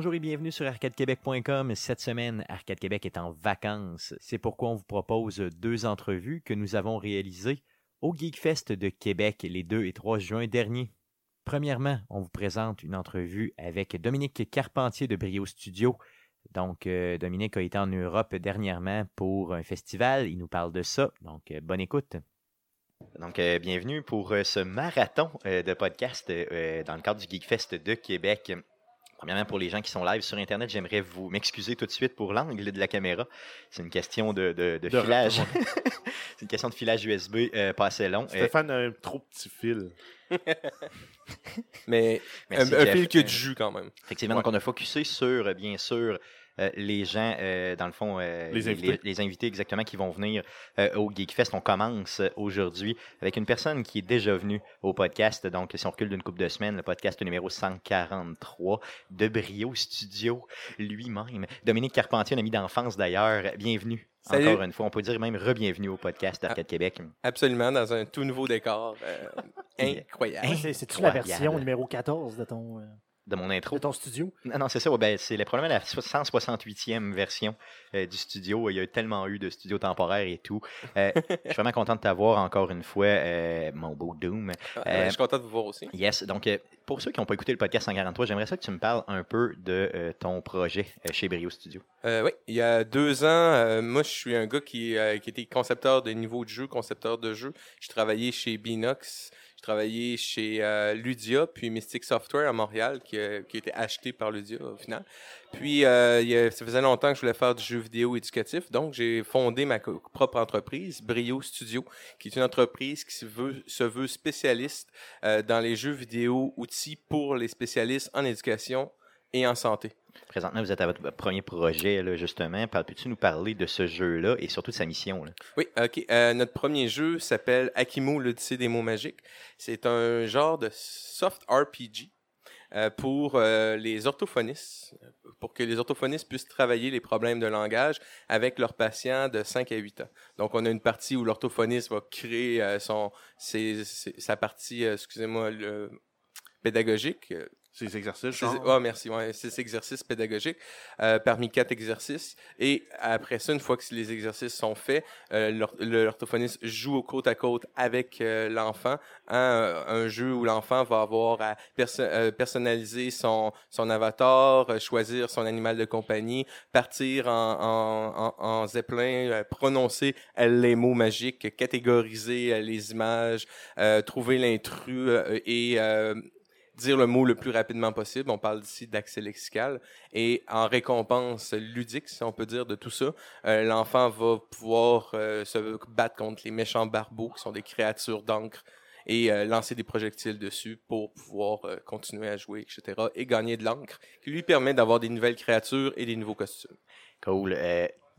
Bonjour et bienvenue sur arcadequebec.com. Cette semaine, Arcade Québec est en vacances. C'est pourquoi on vous propose deux entrevues que nous avons réalisées au Geekfest de Québec les 2 et 3 juin dernier. Premièrement, on vous présente une entrevue avec Dominique Carpentier de Brio Studio. Donc, euh, Dominique a été en Europe dernièrement pour un festival. Il nous parle de ça. Donc, euh, bonne écoute. Donc, euh, bienvenue pour ce marathon de podcast dans le cadre du Geekfest de Québec. Premièrement, pour les gens qui sont live sur Internet, j'aimerais vous m'excuser tout de suite pour l'angle de la caméra. C'est une question de, de- de De filage. C'est une question de filage USB euh, pas assez long. Euh, Stéphane a un trop petit fil. Mais merci, un, un fil qui a du jus quand même. Effectivement, Ouais. donc on a focusé sur, bien sûr, euh, les gens, euh, dans le fond, euh, Les invités. les invités exactement qui vont venir euh, au Geekfest. On commence euh, aujourd'hui avec une personne qui est déjà venue au podcast. Donc, si on recule d'une couple de semaines, le podcast numéro 143 de Brio Studio lui-même. Dominique Carpentier, un ami d'enfance d'ailleurs. Bienvenue. Salut. Encore une fois, on peut dire même re-bienvenue au podcast d'Arcade Québec. Absolument, dans un tout nouveau décor. euh, incroyable. C'est- C'est-tu la version numéro 14 de ton, euh, De mon intro. de ton studio? Non, non, c'est ça. ouais, ben, c'est la- probablement la 168e version euh, du studio. Il y a tellement eu de studios temporaires et tout. Euh, je suis vraiment content de t'avoir encore une fois, euh, mon beau Doom. Ah, Euh, ben, je suis content de vous voir aussi. Yes, donc pour ceux qui n'ont pas écouté le podcast 143, j'aimerais ça que tu me parles un peu de ton projet chez Brio Studio. Oui, il y a deux ans, moi, je suis un gars qui, qui était concepteur de niveau de jeu, concepteur de jeu. Je travaillais chez Binox, je travaillais chez euh, Ludia, puis Mystic Software à Montréal, qui, a- qui a été acheté par Ludia au final. Puis, euh, ça faisait longtemps que je voulais faire du jeu vidéo éducatif, donc j'ai fondé ma propre entreprise, Brio Studio, qui est une entreprise qui se veut, se veut spécialiste euh, dans les jeux vidéo, outils pour les spécialistes en éducation et en santé. Présentement, vous êtes à votre premier projet, là, justement. Peux-tu nous parler de ce jeu-là et surtout de sa mission? là? Oui, ok. Euh, notre premier jeu s'appelle Akimo, l'Odyssée des mots magiques. C'est un genre de soft RPG euh, pour euh, les orthophonistes, pour que les orthophonistes puissent travailler les problèmes de langage avec leurs patients de 5 à 8 ans. Donc, on a une partie où l'orthophoniste va créer son, sa partie, excusez-moi, pédagogique, Ces exercices, genre? Ah, merci. Ouais, exercices pédagogiques euh, parmi quatre exercices. Et après ça, une fois que les exercices sont faits, euh, l'orthophoniste joue au côte à côte avec euh, l'enfant à un, un jeu où l'enfant va avoir à perso- euh, personnaliser son, son avatar, euh, choisir son animal de compagnie, partir en, en, en, en zeppelin, euh, prononcer euh, les mots magiques, catégoriser euh, les images, euh, trouver l'intrus euh, et euh, dire le mot le plus rapidement possible. On parle ici d'accès lexical. Et en récompense ludique, si on peut dire, de tout ça, euh, l'enfant va pouvoir euh, se battre contre les méchants barbeaux, qui sont des créatures d'encre, et euh, lancer des projectiles dessus pour pouvoir continuer à jouer, etc. Et gagner de l'encre, qui lui permet d'avoir des nouvelles créatures et des nouveaux costumes. Cool.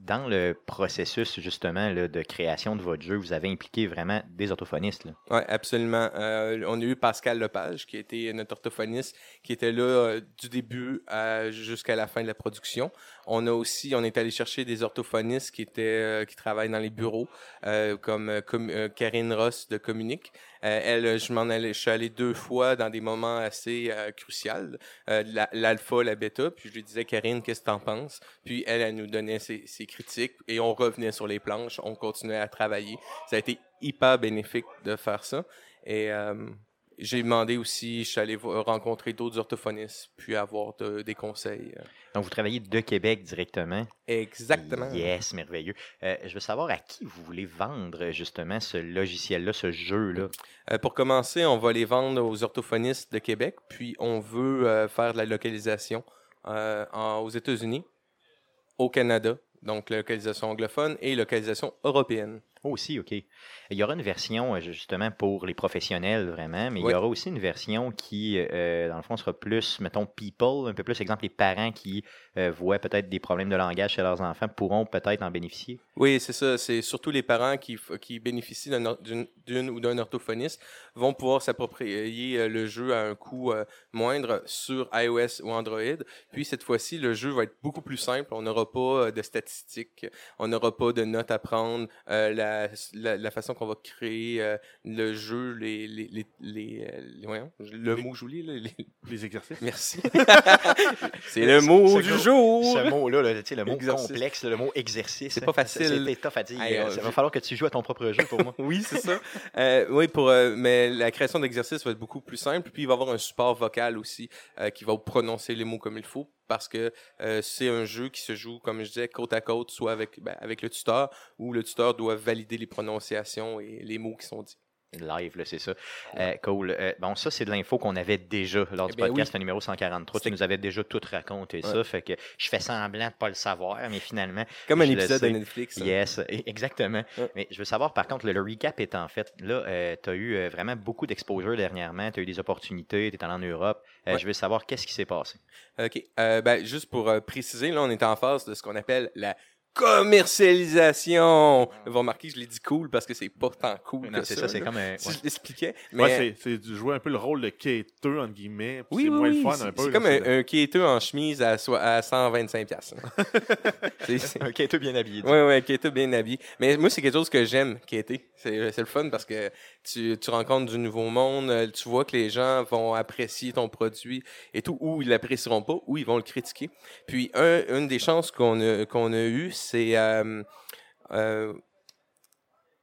Dans le processus, justement, de création de votre jeu, vous avez impliqué vraiment des orthophonistes. Oui, absolument. Euh, on a eu Pascal Lepage, qui était notre orthophoniste, qui était là euh, du début jusqu'à la fin de la production. On a aussi, on est allé chercher des orthophonistes qui étaient, euh, qui travaillent dans les bureaux, euh, comme, euh, Karine Ross de Communique. Elle, je m'en suis allé deux fois dans des moments assez cruciaux, la- l'alpha, la bêta, puis je lui disais, Karine, qu'est-ce que t'en penses? Puis elle, elle nous donnait ses, ses critiques et on revenait sur les planches, on continuait à travailler. Ça a été hyper bénéfique de faire ça. Et j'ai demandé aussi, je suis allé rencontrer d'autres orthophonistes, puis avoir de- des conseils. euh. Donc, vous travaillez de Québec directement? Exactement. Yes, merveilleux. Euh, je veux savoir à qui vous voulez vendre justement ce logiciel-là, ce jeu-là? Euh, pour commencer, on va les vendre aux orthophonistes de Québec, puis on veut euh, faire de la localisation en- aux États-Unis, au Canada, donc la localisation anglophone et localisation européenne. Oh, aussi, OK. Il y aura une version euh, justement pour les professionnels, vraiment, mais il y aura aussi une version qui, euh, dans le fond, sera plus, mettons, people, un peu plus, exemple, les parents qui euh, voient peut-être des problèmes de langage chez leurs enfants pourront peut-être en bénéficier. Oui, c'est ça. C'est surtout les parents qui, qui bénéficient d'une ou d'un orthophoniste vont pouvoir s'approprier euh, le jeu à un coût euh, moindre sur iOS ou Android. Puis cette fois-ci, le jeu va être beaucoup plus simple. On n'aura pas de statistiques, on n'aura pas de notes à prendre. La, la, la, la façon qu'on va créer euh, le jeu, les, les, les, les, euh, les- voyons, le mot là, les- Les exercices. merci. c'est le mot du jour. Ce mot-là, là, tu sais, le mot Exercice. complexe, le mot exercice. C'est pas facile. c'est- tough à dire. Hey, Euh, je- va falloir que tu joues à ton propre jeu pour moi. Oui, c'est ça. Euh, oui, pour, euh, mais la création d'exercices va être beaucoup plus simple. Puis il va y avoir un support vocal aussi qui va prononcer les mots comme il faut parce que euh, c'est un jeu qui se joue, comme je disais, côte à côte, soit avec, ben, avec le tuteur ou le tuteur doit valider les prononciations et les mots qui sont dits. Live, là, c'est ça. Euh, cool. Euh, bon, ça, c'est de l'info qu'on avait déjà lors du Eh ben podcast numéro 143. Tu nous avais déjà tout raconté ça. Fait que je fais semblant de pas le savoir, mais finalement, Comme un épisode de. Netflix. hein. yes, e- exactement. Ouais. Mais je veux savoir, par contre, le, le recap est en fait, là, tu as eu vraiment beaucoup d'exposure dernièrement. Tu as eu des opportunités, tu es allé en Europe. Euh, Ouais. Je veux savoir qu'est-ce qui s'est passé. OK. Euh, ben, juste pour euh, préciser, là, on est en phase de ce qu'on appelle la commercialisation. Vous remarquez que je l'ai dit cool parce que c'est pas tant cool Non, que c'est ça. ça, c'est comme un. Si ouais. je l'expliquais. Mais... Ouais, c'est- de jouer un peu le rôle de quêteux, entre guillemets. Oui, c'est oui, moins oui, le fun un peu. C'est comme un, un quêteux en chemise à, soi- à 125$. piastres. c'est, c'est- Ok, tout bien habillé. Ouais, ouais, quêteux bien habillé. Mais moi, c'est quelque chose que j'aime, quêter. C'est, c'est le fun parce que tu, tu rencontres du nouveau monde, euh, tu vois que les gens vont apprécier ton produit et tout, ou ils l'apprécieront pas, ou ils vont le critiquer. Puis, un, une des chances qu'on a, qu'on a eues, c'est...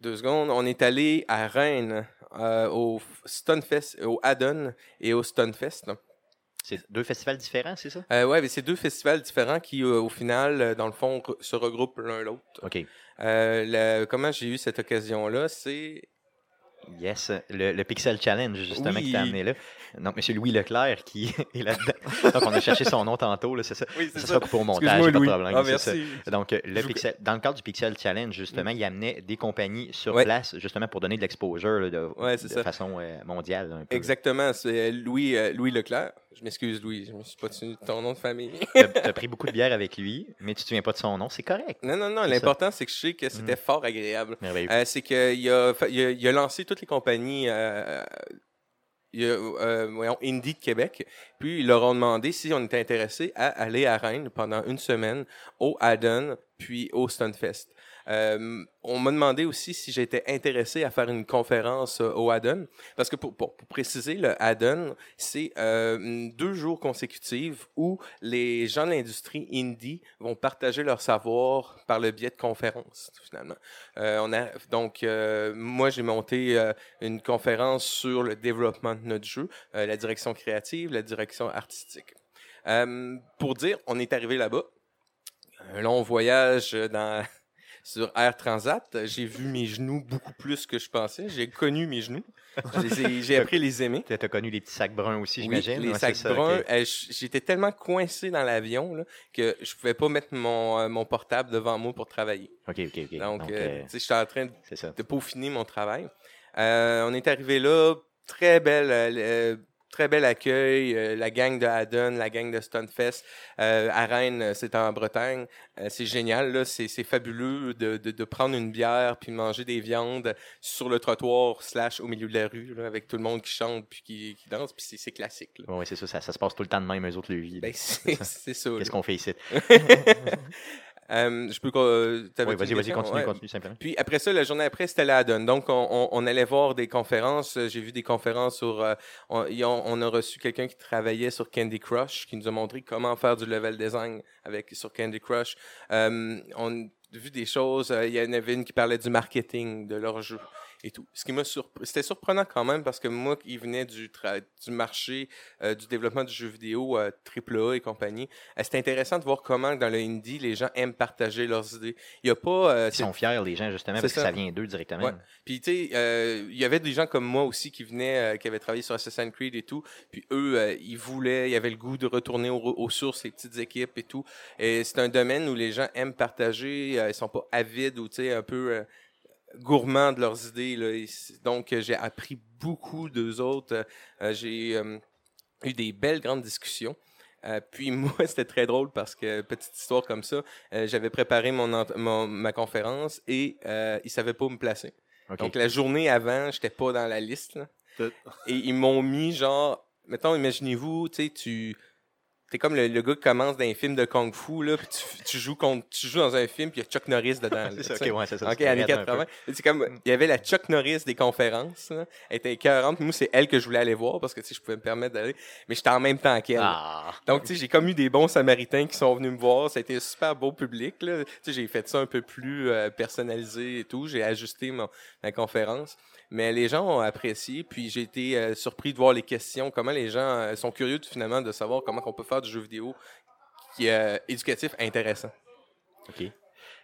deux secondes, on est allé à Rennes au Stunfest, au Haddon et au Stunfest. C'est deux festivals différents, c'est ça? Euh, ouais, mais c'est deux festivals différents qui, euh, au final, euh, dans le fond, re- se regroupent l'un l'autre. OK. Euh, le- comment j'ai eu cette occasion-là, c'est... Yes, le, le Pixel Challenge, justement, Oui. qui t'a amené là. Donc, M. Louis Leclerc qui est là-dedans. Donc, on a cherché son nom tantôt, là, c'est ça. Oui, Ça sera coupé au montage, pas de Louis. problème. Ah, c'est ça. Donc, euh, le Pixel, dans le cadre du Pixel Challenge, justement, il amenait des compagnies sur Ouais. place, justement, pour donner de l'exposure là, de, Ouais, de ça. façon euh, mondiale. un peu. Exactement, c'est Louis, euh, Louis Leclerc. Je m'excuse, Louis, je me suis pas tenu de ton nom de famille. Tu as pris beaucoup de bière avec lui, mais tu te souviens pas de son nom, c'est correct. non, non, non, l'important, c'est que je sais que c'était Mhm. fort agréable. Merveilleux. Euh, c'est qu'il a, il a, il a lancé toutes les compagnies il euh, voyons, Indie de Québec. Puis ils leur ont demandé si on était intéressé à aller à Rennes pendant une semaine au Haddon puis au Stunfest. Euh, on m'a demandé aussi si j'étais intéressé à faire une conférence euh, au Haddon. Parce que pour, préciser, le Haddon, c'est euh, deux jours consécutifs où les gens de l'industrie indie vont partager leur savoir par le biais de conférences, finalement. On a, donc, moi, j'ai monté une conférence sur le développement de notre jeu, la direction créative, la direction artistique. Pour dire, on est arrivé là-bas. Un long voyage dans, sur Air Transat. J'ai vu mes genoux beaucoup plus que je pensais. J'ai connu mes genoux. Je J'ai appris à les aimer. Tu as connu les petits sacs bruns aussi, Oui, j'imagine. les Ouais, sacs ça, bruns. ok. euh, J'étais tellement coincé dans l'avion que je pouvais pas mettre mon, euh, mon portable devant moi pour travailler. OK, OK, OK. Donc, Donc, euh, euh, tu sais, j'étais en train de peaufiner mon travail. Euh, on est arrivé là, très belle, euh, euh, très bel accueil, euh, la gang de Haddon, la gang de Stunfest. Euh, à Rennes, euh, c'est en Bretagne. Euh, c'est génial, là, c'est, c'est fabuleux de, de, de prendre une bière puis manger des viandes sur le trottoir slash au milieu de la rue, là, avec tout le monde qui chante puis qui, qui danse, puis c'est, c'est classique. là. Oui, c'est ça, ça, ça se passe tout le temps de même, eux autres, le vie. Ben, c'est, c'est ça. Qu'est-ce qu'on fait ici? Euh, je peux... euh, Oui, vas-y, vas-y, continue, Ouais. continue simplement. Puis après ça, la journée après, c'était la donne. Donc, on, on- on allait voir des conférences. Euh, J'ai vu des conférences sur... euh, on, on a reçu quelqu'un qui travaillait sur Candy Crush, qui nous a montré comment faire du level design avec sur Candy Crush. Euh, on a vu des choses. Il y en avait une qui parlait du marketing de leur jeu et tout. Ce qui m'a surpris. C'était surprenant quand même parce que moi, qui venais du, tra- du marché euh, du développement du jeu vidéo euh, AAA et compagnie, euh, c'était intéressant de voir comment dans le indie, les gens aiment partager leurs idées. Il y a pas... euh, Ils sont fiers, les gens, justement, parce que ça. vient d'eux directement. Ouais. Puis, tu sais, euh, il y avait des gens comme moi aussi qui venaient, euh, qui avaient travaillé sur Assassin's Creed et tout. Puis, eux, euh, ils voulaient, ils avaient le goût de retourner aux, aux sources, les petites équipes et tout. Et c'est un domaine où les gens aiment partager. euh, ils sont pas avides ou, tu sais, un peu euh, gourmands de leurs idées. Là. Et donc, euh, j'ai appris beaucoup d'eux autres. Euh, j'ai euh, eu des belles grandes discussions. Euh, puis moi, c'était très drôle parce que, petite histoire comme ça, j'avais préparé mon, mon- ma conférence et ils savaient pas où me placer. Donc la journée avant, j'étais pas dans la liste. là. Et ils m'ont mis genre, mettons, imaginez-vous, tu sais, tu T'es comme le, le gars qui commence dans un film de kung fu, là, puis tu, tu joues contre, tu joues dans un film, puis il y a Chuck Norris dedans. C'est ok, ouais, c'est ça. Ok, années raide un peu. 80. Et C'est comme, il y avait la Chuck Norris des conférences, là. Elle était écœurante. Puis Moi, c'est elle que je voulais aller voir parce que, tu sais, je pouvais me permettre d'aller. Mais j'étais en même temps qu'elle. Ah, Donc, tu sais, j'ai comme eu des bons Samaritains qui sont venus me voir. Ça a été un super beau public, là. Tu sais, j'ai fait ça un peu plus euh, personnalisé et tout. J'ai ajusté mon, ma conférence. Mais les gens ont apprécié. Puis j'ai été euh, surpris de voir les questions, comment les gens euh, sont curieux, finalement, de savoir comment on peut faire du jeu vidéo qui est euh, éducatif intéressant. ok.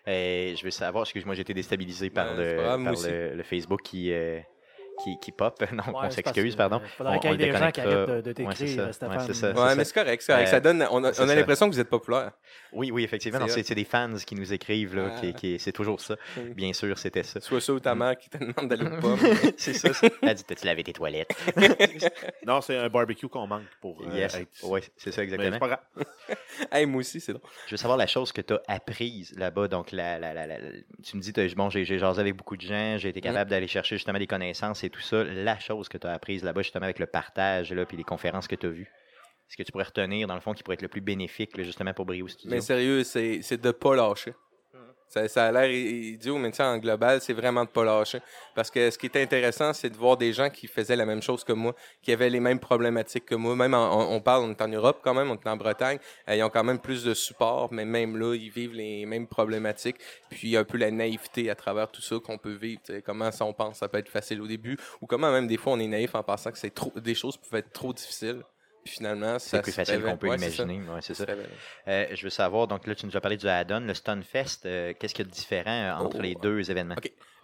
Euh, je veux savoir, excuse-moi, j'ai été déstabilisé par, Ben, le, par Facebook qui, euh, qui, qui pop. Non, Ouais, on c'est s'excuse, pardon. euh, faudrait On- qu'il y ait des gens qui arrêtent de, de t'écrire, ça. Stéphane. Ouais, c'est ça. Ouais, mais c'est correct, c'est correct. Euh, ça donne, on a, ça. l'impression que vous êtes populaire. Oui, oui, effectivement. C'est des fans qui nous écrivent, là, Ah. qui, qui- c'est toujours ça. Mm. Bien sûr, c'était ça. Soit ça ou ta mère qui te demande d'aller au pub. c'est ça. Elle dit T'as-tu lavé tes toilettes? Non, c'est un barbecue qu'on manque pour euh, Yes. être. Oui, c'est ça, Mais c'est exactement. pas grave. hey, moi aussi, c'est drôle. Je veux savoir la chose que tu as apprise là-bas. Donc, la, la- la- la- la- tu me dis, bon, j'ai j'ai jasé avec beaucoup de gens, j'ai été capable d'aller chercher justement des connaissances et tout ça. La chose que tu as apprise là-bas, justement, avec le partage, là, puis les conférences que tu as vues. Est-ce que tu pourrais retenir, dans le fond, qui pourrait être le plus bénéfique, justement, pour Brio Studio? Mais sérieux, c'est c'est de pas lâcher. Ça, ça a l'air idiot, mais en global, c'est vraiment de pas lâcher. Parce que ce qui est intéressant, c'est de voir des gens qui faisaient la même chose que moi, qui avaient les mêmes problématiques que moi. Même, en- on, parle, on est en Europe quand même, on est en Bretagne, euh, ils ont quand même plus de support, mais même là, ils vivent les mêmes problématiques. Puis il y a un peu la naïveté à travers tout ça qu'on peut vivre. Comment ça, on pense ça peut être facile au début, ou comment même des fois on est naïf en pensant que c'est trop, des choses peuvent être trop difficiles. Finalement, C'est plus facile qu'on peut Ouais, c'est ça. imaginer. Ouais, Ça. Euh, je veux savoir, donc là, tu nous as parlé du add-on, le Stunfest. euh, Qu'est-ce qu'il y a de différent euh, entre Oh. les deux événements?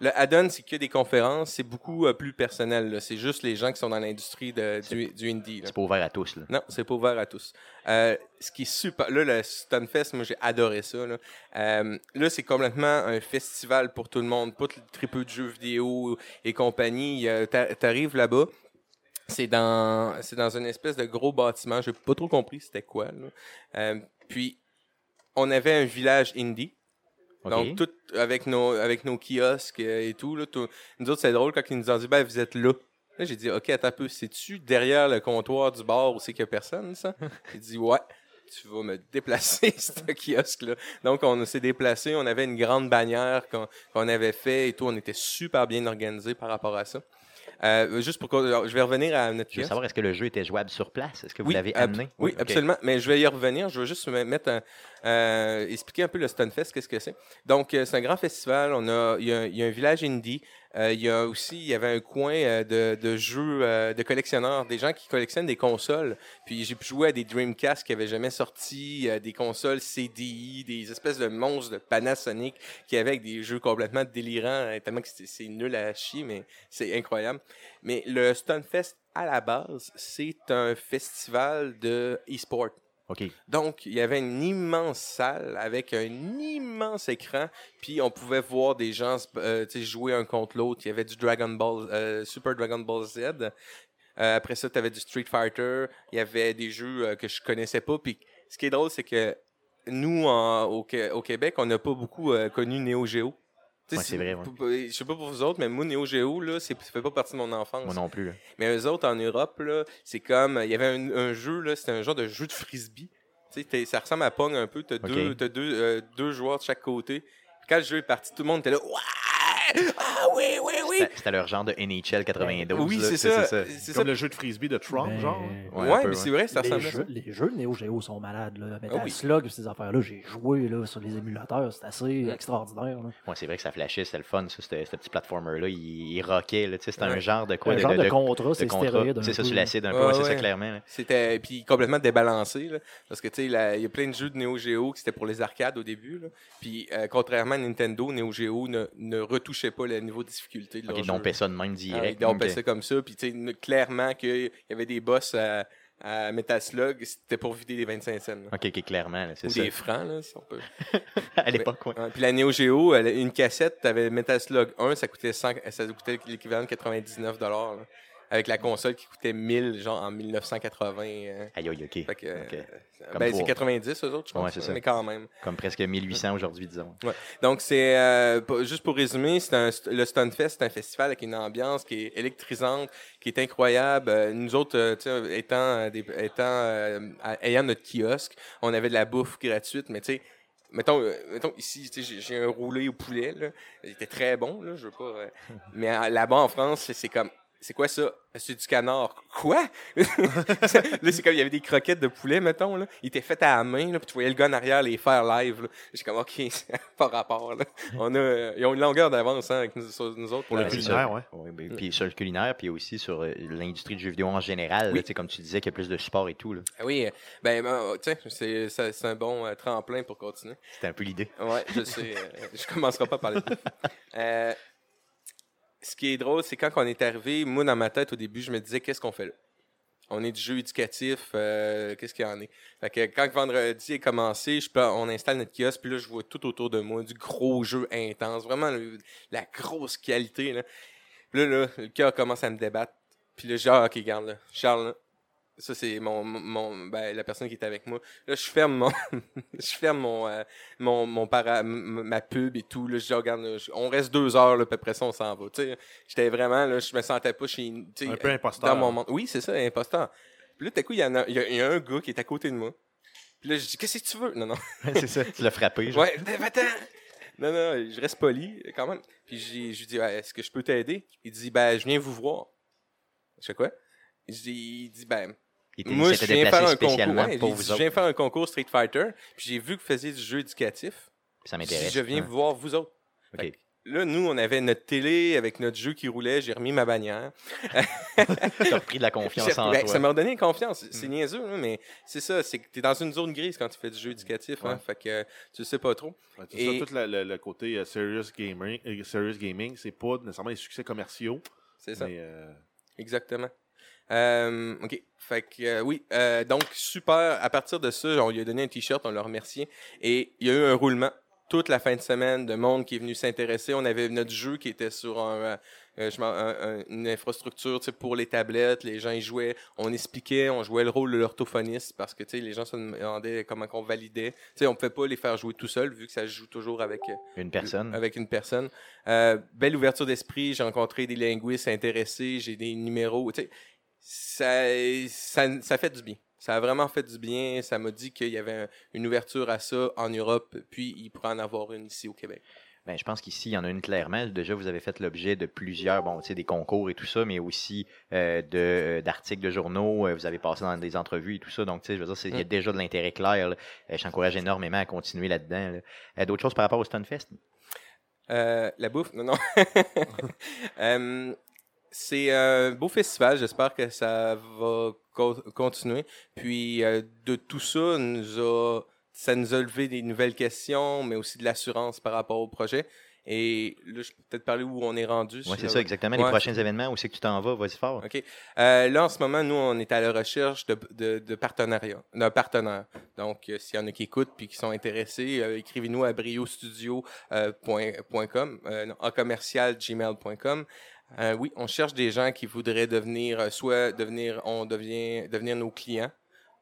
Le add-on, c'est que des conférences, c'est beaucoup euh, plus personnel. C'est juste les gens qui sont dans l'industrie du, du indie. C'est pas ouvert à tous. Là. Non, c'est pas ouvert à tous. Ce qui est super, là, le Stunfest, moi j'ai adoré ça. Là, là c'est complètement un festival pour tout le monde, pas très peu de jeux vidéo et compagnie. T'a- T'arrives là-bas, c'est dans, c'est dans une espèce de gros bâtiment. J'ai pas trop compris c'était quoi. Là. Euh, puis on avait un village indie. OK. Donc, tout avec nos, avec nos kiosques euh, et tout. Là, tout- nous autres, c'est drôle quand ils nous ont dit, ben, vous êtes là. Là, j'ai dit, OK, attends un peu, c'est-tu derrière le comptoir du bar où c'est qu'il n'y a personne, ça? Il dit, ouais, tu vas me déplacer, ce kiosque-là. Donc, on s'est déplacé, on avait une grande bannière qu'on qu'on avait fait et tout. On était super bien organisé par rapport à ça. Euh, juste pour je vais revenir à notre Je veux savoir, est-ce que le jeu était jouable sur place? Est-ce que vous Oui, l'avez amené? Oui, absolument. Mais je vais y revenir. Je vais juste me mettre un- euh, expliquer un peu le Stunfest, qu'est-ce que c'est. Donc, euh, c'est un grand festival. On a, il y a, un- il y a un village indie. Euh, il y a aussi, il y avait un coin euh, de, de jeux euh, de collectionneurs, des gens qui collectionnent des consoles. Puis j'ai pu jouer à des Dreamcast qui avaient jamais sorti, euh, des consoles CDI, des espèces de monstres de Panasonic qui avaient des jeux complètement délirants, euh, tellement que c'est nul à chier, mais c'est incroyable. Mais le Stunfest, à la base, c'est un festival de e-sport. OK. Donc, il y avait une immense salle avec un immense écran, puis on pouvait voir des gens euh, jouer un contre l'autre. Il y avait du Dragon Ball, euh, Super Dragon Ball Z. Euh, après ça, tu avais du Street Fighter. Il y avait des jeux euh, que je connaissais pas. Puis, ce qui est drôle, c'est que nous, au, au Québec, on n'a pas beaucoup connu Neo Geo. Ouais, c'est vrai, ouais. Je sais pas pour vous autres, mais moi, Neo Geo, là, ça fait pas partie de mon enfance. Moi non plus. là. Mais eux autres, en Europe, là, c'est comme. Il y avait un, un jeu, là, c'était un genre de jeu de frisbee. Tu sais, t'es- ça ressemble à Pong un peu. T'as deux, deux, euh, deux joueurs de chaque côté. Quand le jeu est parti, tout le monde était là. Ah oui, oui, oui! C'était- leur genre de NHL 92. Oui, là, c'est ça. c'est. Comme le jeu de frisbee de Tron, Ben, genre. Ouais, Ouais, un peu, mais c'est vrai, ça les, ressemble les jeux de Neo Geo sont malades. Là. Metal Ah oui. Slug, ces affaires-là, j'ai joué là, sur les émulateurs. C'est assez extraordinaire. Ouais, c'est vrai que ça flashait, c'était le fun, ce petit platformer-là. Il, il rockait, c'était un genre de quoi un genre de, contrat, c'est stéroïde. C'est ça, sur l'acide un peu, c'est ça, clairement. C'était puis complètement débalancé parce que tu sais il y a plein de jeux de Neo Geo qui c'était pour les arcades au début. Puis euh, contrairement à Nintendo, Neo Geo ne, ne retouchait pas le niveau de difficulté de leur Ok, jeu. ça de même Ah, direct. ils dompaient ok. ça comme ça. Puis, tu sais, clairement qu'il y avait des boss à, à Metal Slug, c'était pour vider les 25 cents. là. Ok, ok, clairement, là, c'est Ou ça. des francs, là, si on peut. À l'époque, ouais. Puis la Neo Geo, elle- une cassette, t'avais Metal Slug 1, ça coûtait, 100 ça coûtait l'équivalent de 99 là. Avec la console qui coûtait 1000, genre en 1980. euh, Aïe, aïe, OK. fait que, euh, ben, c'est pour- 90, eux autres, je pense. Ouais, c'est ça. Mais quand même. Comme presque 1800 aujourd'hui, disons. Donc, c'est euh, juste pour résumer, c'est un, le Stunfest, c'est un festival avec une ambiance qui est électrisante, qui est incroyable. Euh, nous autres, étant, des, étant ayant notre kiosque, on avait de la bouffe gratuite, mais tu sais, mettons, mettons ici, j'ai- un roulé au poulet, là. Il était très bon, là, je veux pas. euh, mais là-bas en France, c'est comme. C'est quoi ça? C'est du canard. Quoi? là, c'est comme il y avait des croquettes de poulet, mettons. Là. Il était fait à la main, là, puis tu voyais le gars en arrière les faire live. là. J'ai comme, OK, ça n'a pas rapport. Là. On a, ils ont une longueur d'avance hein, avec nous, sur nous autres. Pour là. le culinaire, ça. ouais. Oui, ben, puis sur le culinaire, puis aussi sur euh, l'industrie du jeu vidéo en général. là, Oui. tu sais, comme tu disais, qu'il y a plus de support et tout. là. Ah Oui, ben, ben, tu sais, c'est, c'est un bon euh, tremplin pour continuer. C'était un peu l'idée. Ouais, je sais. euh, je commencerai pas par le euh, Ce qui est drôle, c'est quand on est arrivé, moi, dans ma tête, au début, je me disais, qu'est-ce qu'on fait là? On est du jeu éducatif, euh, qu'est-ce qu'il y en est? Fait que quand vendredi est commencé, je on installe notre kiosque, puis là, je vois tout autour de moi du gros jeu intense, vraiment la grosse qualité. Là. Là, là, le cœur commence à me débattre. Puis là, genre, ok, regarde, là, Charles, là, ça c'est mon, mon ben, la personne qui est avec moi. Là, je ferme mon, je ferme mon, euh, mon, mon para, ma pub et tout. Là, je dis, regarde, là, je- on reste deux heures, là, puis après ça, on s'en va. Tu sais, j'étais vraiment, là, je me sentais pas chez, Un peu imposteur. dans mon monde. Oui, c'est ça, imposteur. Puis là, tout à coup, il y, en a, il y a- il y a un gars qui est à côté de moi. Puis là, je dis, qu'est-ce que tu veux? Non, non. c'est ça. Tu l'as frappé. genre. Ouais, ben, attends. Non, non, je reste poli quand même. Puis j'ai- je lui dis, est-ce que je peux t'aider? Il dit, ben, je viens vous voir. Je fais quoi? Je dis, il dit, ben, Il était- moi, je viens faire un concours. ouais, pour vous je viens faire un concours Street Fighter. Puis j'ai vu que vous faisiez du jeu éducatif. Ça m'intéresse. je viens vous voir vous autres. Là, nous, on avait notre télé avec notre jeu qui roulait. J'ai remis ma bannière. T'as repris de la confiance en ben, toi. ça m'a donné confiance. C'est niaiseux, là, mais c'est ça. C'est que t'es dans une zone grise quand tu fais du jeu éducatif. Hein, Ouais. fait que tu sais pas trop. Ouais, Et- ça, tout le, côté euh, serious, gaming, euh, serious gaming, c'est pas nécessairement des succès commerciaux. C'est ça. Mais, euh, Exactement. Euh, OK. Fait que euh, oui. euh, donc, super. À partir de ça, on lui a donné un t-shirt, on l'a remercié. Et il y a eu un roulement toute la fin de semaine de monde qui est venu s'intéresser. On avait notre jeu qui était sur un, euh, euh, un- un- une infrastructure pour les tablettes. Les gens y jouaient. On expliquait, on jouait le rôle de l'orthophoniste parce que les gens se demandaient comment on validait. Sais, on ne pouvait pas les faire jouer tout seul vu que ça se joue toujours avec euh, Une personne. avec une personne. Euh, belle ouverture d'esprit. J'ai rencontré des linguistes intéressés. J'ai des numéros. Tu sais, ça, ça, ça fait du bien. Ça a vraiment fait du bien. Ça m'a dit qu'il y avait un- une ouverture à ça en Europe, puis il pourrait en avoir une ici au Québec. Ben, je pense qu'ici, il y en a une clairement. Déjà, vous avez fait l'objet de plusieurs, bon, tu sais, des concours et tout ça, mais aussi euh, de, euh, d'articles de journaux. Euh, Vous avez passé dans des entrevues et tout ça. Donc, tu sais, je veux dire, c'est- il y a Mm. déjà de l'intérêt clair. je t'encourage énormément à continuer là-dedans. là. D'autres choses par rapport au Stunfest? La bouffe, non, non. C'est un beau festival. J'espère que ça va co- continuer. Puis euh, de tout ça, nous a, ça nous a levé des nouvelles questions, mais aussi de l'assurance par rapport au projet. Et là, je peux peut-être parler où on est rendu. Oui, c'est ça, exactement. Les prochains événements, où c'est que tu t'en vas? Vas-y fort. OK. Euh, là, en ce moment, nous, on est à la recherche de, de, de partenariat, d'un partenaire. Donc, euh, s'il y en a qui écoutent puis qui sont intéressés, euh, écrivez-nous à briostudio.com, euh, non, en commercial gmail.com. Euh, oui, on cherche des gens qui voudraient devenir, euh, soit devenir, on devient, devenir nos clients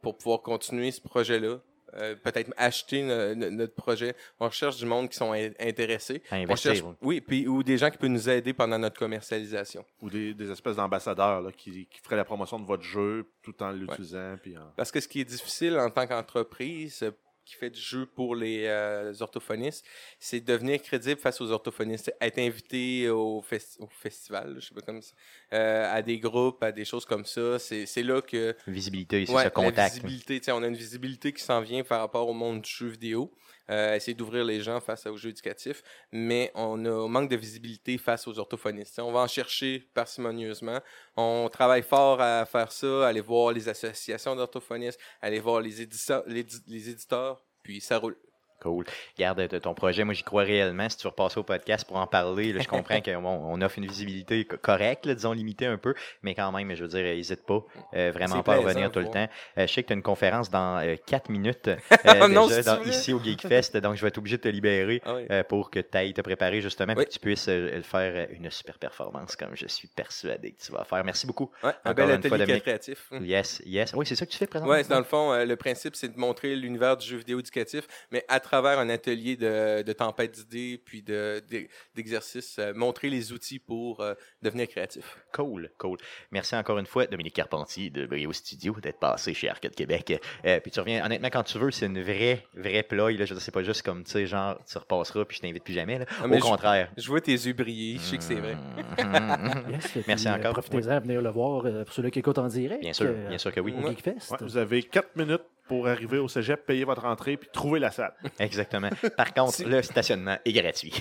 pour pouvoir continuer ce projet-là. Euh, peut-être acheter no- no- notre projet. On cherche du monde qui sont in- intéressés. À On investir. cherche, oui, puis ou des gens qui peuvent nous aider pendant notre commercialisation. ou des, des espèces d'ambassadeurs qui, qui feraient la promotion de votre jeu tout en l'utilisant. puis en- Parce que ce qui est difficile en tant qu'entreprise qui fait du jeu pour les euh, orthophonistes, c'est de devenir crédible face aux orthophonistes, être invité au, festi- au festival, je sais pas comme ça, euh, à des groupes, à des choses comme ça. C'est là que Visibilité, c'est Ouais, ce la contact. visibilité, sais, on a une visibilité qui s'en vient par rapport au monde du jeu vidéo. Euh, essayer d'ouvrir les gens face aux jeux éducatifs, mais on a on manque de visibilité face aux orthophonistes. On va en chercher parcimonieusement. On travaille fort à faire ça, aller voir les associations d'orthophonistes, aller voir les éditeurs, les, édi- les éditeurs, puis ça roule. Cool. Garde t- ton projet, moi j'y crois réellement. Si tu veux repasser au podcast pour en parler, là, je comprends qu'on on offre une visibilité co- correcte, là, disons limitée un peu, mais quand même, je veux dire, n'hésite pas, euh, vraiment pas à revenir tout le temps. Euh, je sais que tu as une conférence dans 4 minutes euh, Non, déjà dans- ici au Geekfest, donc je vais être obligé de te libérer Ah oui. euh, pour que tu ailles te préparer justement, Oui. pour que tu puisses euh, faire euh, une super performance comme je suis persuadé que tu vas faire. Merci beaucoup. Ouais, un bel atelier créatif. Yes, yes. Oui, c'est ça que tu fais présentement. C'est dans le fond, euh, le principe, c'est de montrer l'univers du jeu vidéo éducatif, mais à travers un atelier de, de tempête d'idées, puis de- de- d'exercices, euh, montrer les outils pour euh, devenir créatif. Cool, cool. Merci encore une fois, Dominique Carpentier de Brio Studio, d'être passé chez Arcade Québec. Euh, puis tu reviens, honnêtement, quand tu veux, c'est une vraie, vraie ploie. Là. Je c'est pas juste comme, tu sais, genre, tu repasseras puis je t'invite plus jamais. Là. Ah, mais Au contraire. Je vois tes yeux briller, je sais que c'est vrai. Mhm. Yes, puis, Merci euh, encore. Profitez-en à venir le voir pour ceux-là qui écoutent en direct. Bien sûr, euh, bien sûr que oui. Au Ouais. Geekfest. Ouais, vous avez quatre minutes pour arriver au cégep, payer votre entrée puis trouver la salle. Exactement. Par contre, le stationnement est gratuit.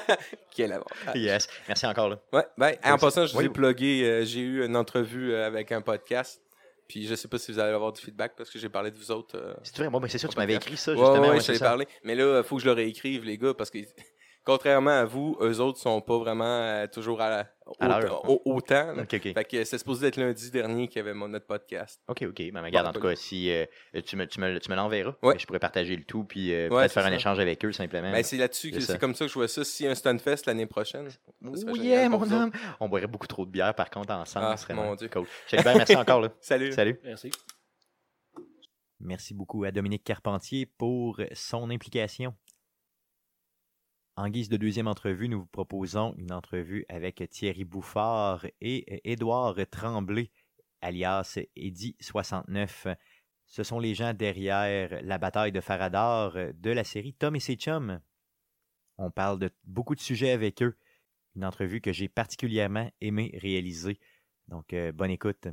Quel avantage. yes. Merci encore. Là. Ouais, ben, en Oui, passant, je vous oui. ai plugué, euh, j'ai eu une entrevue euh, avec un podcast, puis je sais pas si vous allez avoir du feedback parce que j'ai parlé de vous autres. euh, C'est vrai, bon, ben, c'est ça, tu m'avais écrit ça, justement. ouais, ouais, je t'avais parlé. Mais là, il faut que je le réécrive, les gars, parce que contrairement à vous, eux autres sont pas vraiment euh, toujours à, la, au, À l'heure. au- au temps. là. Ok, ok. Fait que c'est supposé être lundi dernier qu'il y avait mon notre podcast. Ok, ok. Ben, regarde, en tout cas, si euh, tu me, tu me, tu me l'enverras, Ouais. je pourrais partager le tout, puis euh, Ouais, peut-être c'est faire un ça. échange avec eux, simplement. Ben, c'est là-dessus que c'est ça. c'est comme ça que je vois ça. Si un Stunfest l'année prochaine. ça serait Oui, génial pour mon vous homme. On boirait beaucoup trop de bière, par contre, ensemble. Ah, ce serait mon Dieu. Cool. Check bien, merci encore. Là. Salut. Salut. Merci. Merci beaucoup à Dominique Carpentier pour son implication. En guise de deuxième entrevue, nous vous proposons une entrevue avec Thierry Bouffard et Édouard Tremblay, alias Eddy69. Ce sont les gens derrière la bataille de Faradar de la série Tom et ses chums. On parle de beaucoup de sujets avec eux. Une entrevue que j'ai particulièrement aimé réaliser. Donc, euh, bonne écoute.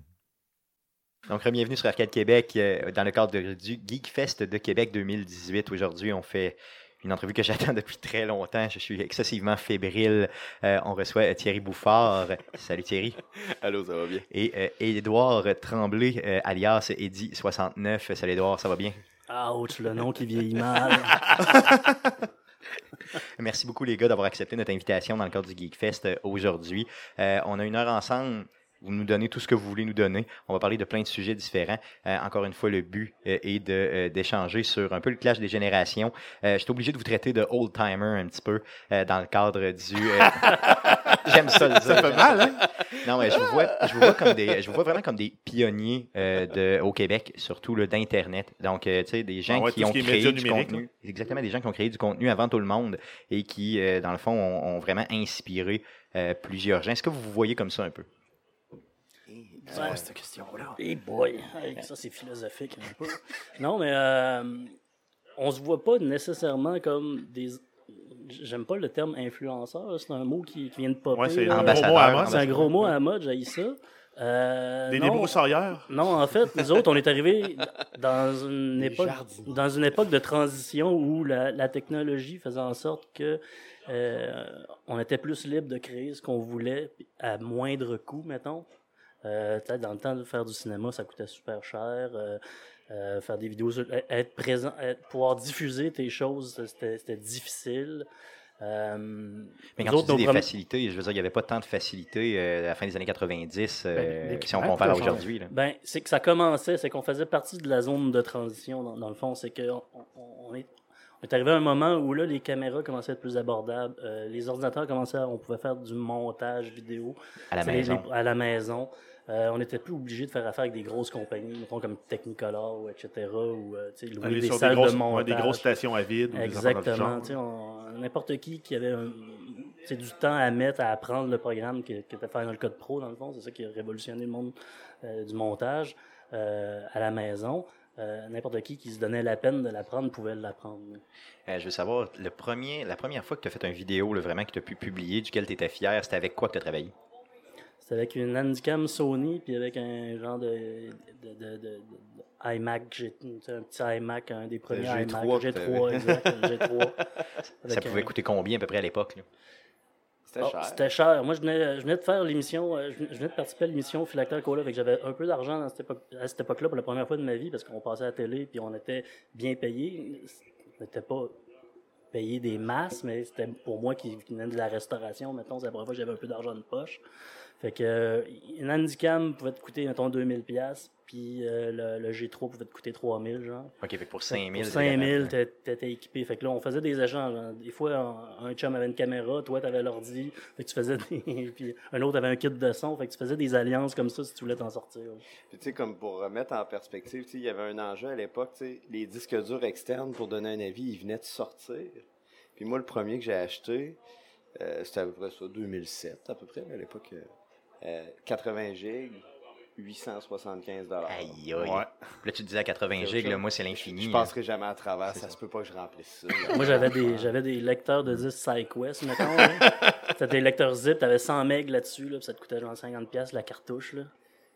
Donc, bienvenue sur Arcade Québec euh, dans le cadre du Geek Fest de Québec 2018. Aujourd'hui, on fait une entrevue que j'attends depuis très longtemps. Je suis excessivement fébrile. Euh, on reçoit euh, Thierry Bouffard. Salut Thierry. Allô, ça va bien? Et euh, Édouard Tremblay, euh, alias Eddy69. Salut Édouard, ça va bien? Ouch, le nom qui vieillit mal. Merci beaucoup les gars d'avoir accepté notre invitation dans le cadre du Geek Fest aujourd'hui. Euh, on a une heure ensemble. Vous nous donnez tout ce que vous voulez nous donner. On va parler de plein de sujets différents. Euh, encore une fois, le but euh, est euh, d'échanger sur un peu le clash des générations. Je suis obligé de vous traiter de old timer un petit peu dans le cadre du. J'aime ça le dire. Ça fait mal, hein? Non, mais je vous vois, je vous vois comme des, je vous vois vraiment comme des pionniers de, au Québec, surtout d'internet. Donc, tu sais, des gens Ah ouais, qui ont qui créé du contenu, exactement, des gens qui ont créé du contenu avant tout le monde et qui, dans le fond, ont, ont vraiment inspiré euh, plusieurs gens. Est-ce que vous vous voyez comme ça un peu? C'est quoi cette question-là? Hey boy! Hey, ça, c'est philosophique un peu. Non, mais euh, on se voit pas nécessairement comme des. J'aime pas le terme influenceur, c'est un mot qui, qui vient de popper. Ouais, c'est un gros mot à mode. C'est un gros mot à mode, j'ai ça. Euh, Des débroussailleurs? non, en fait, nous autres, on est arrivés dans une époque, jardiniers. dans une époque de transition où la, la technologie faisait en sorte que euh, on était plus libre de créer ce qu'on voulait à moindre coût, mettons. Euh, dans le temps de faire du cinéma, ça coûtait super cher. euh, euh, faire des vidéos, sur- être présent, être- pouvoir diffuser tes choses, c'était difficile. Euh, Mais quand autres, tu dis des premiers- facilités, je veux dire, il n'y avait pas tant de facilités euh, à la fin des années 90 euh, Ben, si on compare aujourd'hui. Ben, c'est que ça commençait, c'est qu'on faisait partie de la zone de transition, dans, dans le fond. C'est qu'on on, on est, on est arrivé à un moment où là, les caméras commençaient à être plus abordables. euh, les ordinateurs commençaient à, on pouvait faire du montage vidéo À la maison. les- à la maison. Euh, on n'était plus obligé de faire affaire avec des grosses compagnies, mettons comme Technicolor, ou etc., ou euh, sais, louer Aller des sur salles des grosses, de ouais, montage. des grosses stations à vide. ou Exactement. N'importe qui qui avait un- du temps à mettre à apprendre le programme qui, qui était Final Cut Pro, dans le fond, c'est ça qui a révolutionné le monde euh, du montage euh, à la maison. Euh, N'importe qui qui se donnait la peine de l'apprendre pouvait l'apprendre. Euh, je veux savoir, le premier, la première fois que tu as fait une vidéo là, vraiment que tu as pu publier, duquel tu étais fier, c'était avec quoi que tu as travaillé? C'était avec une Handicam Sony, puis avec un genre de, de, de, de- de- de iMac, un petit iMac, un des premiers G3 iMac, que G3, exact, le G3. Ça pouvait un- coûter combien à peu près à l'époque? là? C'était Ah, cher. C'était cher. Moi, je venais, je venais de faire l'émission, euh, je venais- de participer à l'émission Philactère Cola, fait que j'avais un peu d'argent à cette époque- époque-là pour la première fois de ma vie parce qu'on passait à la télé puis on était bien payé. On n'était pas payer des masses, mais c'était pour moi qui venais de la restauration, mettons, c'est la première fois que j'avais un peu d'argent de poche. Fait que euh, une Handycam pouvait te coûter, mettons, 2000 pièces puis euh, le, le G3 pouvait te coûter 3000 genre. OK, fait que pour 5000. Pour 5000, t'é- t'étais équipé. Fait que là, on faisait des échanges. hein. Des fois, un, un chum avait une caméra, toi, t'avais l'ordi. Fait que tu faisais des... Puis un autre avait un kit de son. Fait que tu faisais des alliances comme ça si tu voulais t'en sortir. Puis tu sais, comme pour remettre en perspective, tu sais, il y avait un enjeu à l'époque, tu sais, les disques durs externes, pour donner un avis, ils venaient de sortir. Puis moi, le premier que j'ai acheté, euh, c'était à peu près ça, 2007 à peu près, à l'époque. Euh, euh, 80 gigs, 875 Aïe, aïe. Ouais. Là, tu te disais à 80 C'est gigs, là, moi, c'est l'infini. Je là. passerai jamais à travers, ça, se peut pas que je remplisse ça. Moi, j'avais des, j'avais des lecteurs de disques SideQuest, mettons. C'était des lecteurs zip, t'avais 100 MB là-dessus, là, puis ça te coûtait genre 50$ piastres, la cartouche. Là.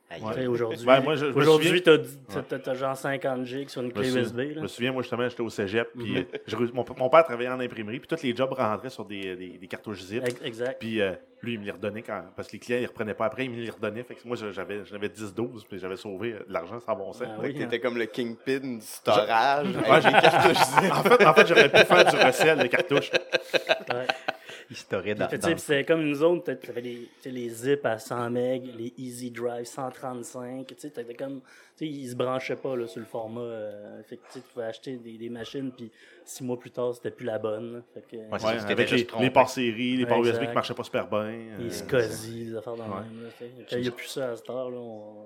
Ouais. Tu Aujourd'hui, Ben, je- je aujourd'hui t'as- t'as genre 50 gigs sur une Je me clé souviens- USB. Je me souviens, moi, justement, j'étais au cégep. Puis euh, mon, mon père travaillait en imprimerie. Puis tous les jobs rentraient sur des, des, des cartouches zip. Ex- Exact. Puis euh, lui, il me les redonnait quand, parce que les clients, ils reprenaient pas après, il me les redonnait. Fait que moi, j'avais, j'avais 10-12, puis j'avais sauvé euh, de l'argent sans bon sens. Ah oui, hein. T'étais comme le kingpin du storage. Ouais, j'ai- les cartouches zip. en, fait, en fait, j'aurais pu faire du recel de cartouches. Historique dans, c'était comme une zone, tu avais les, les zip à 100 MB, les Easy Drive 135. Tu sais, comme, ils se branchaient pas là, sur le format. euh, fait que tu pouvais acheter des, des machines, puis six mois plus tard, c'était plus la bonne. Fait que, Ouais, Ouais, avec juste les, les ports série, les ports USB Exact. qui marchaient pas super bien. les euh, SCSI, des affaires dans le même. il n'y a plus ça à cette heure, là, on...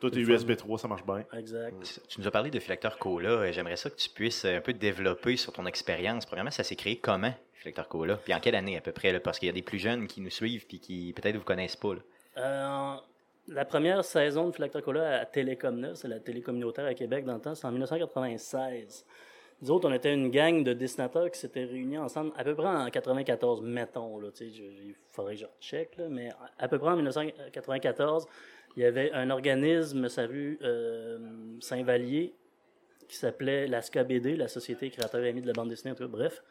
Tout est USB 3, ça marche bien. Exact. Tu nous as parlé de Phylacteur Cola. Euh, J'aimerais ça que tu puisses euh, un peu développer sur ton expérience. Premièrement, ça s'est créé comment, Phylacteur Cola? Puis en quelle année à peu près? là? Parce qu'il y a des plus jeunes qui nous suivent puis qui peut-être vous connaissent pas. là. Euh, la première saison de Phylacter Cola à Télécom 9, c'est la télé communautaire à Québec dans le temps, c'est en 1996. Nous autres, on était une gang de dessinateurs qui s'étaient réunis ensemble à peu près en 94, mettons. Là, tu sais, je- il faudrait que je recheck, là, mais à peu près en 1994, il y avait un organisme, sa rue euh, Saint-Vallier, qui s'appelait la SCABD, la Société Créateur et Amis de la bande dessinée, en tout bref.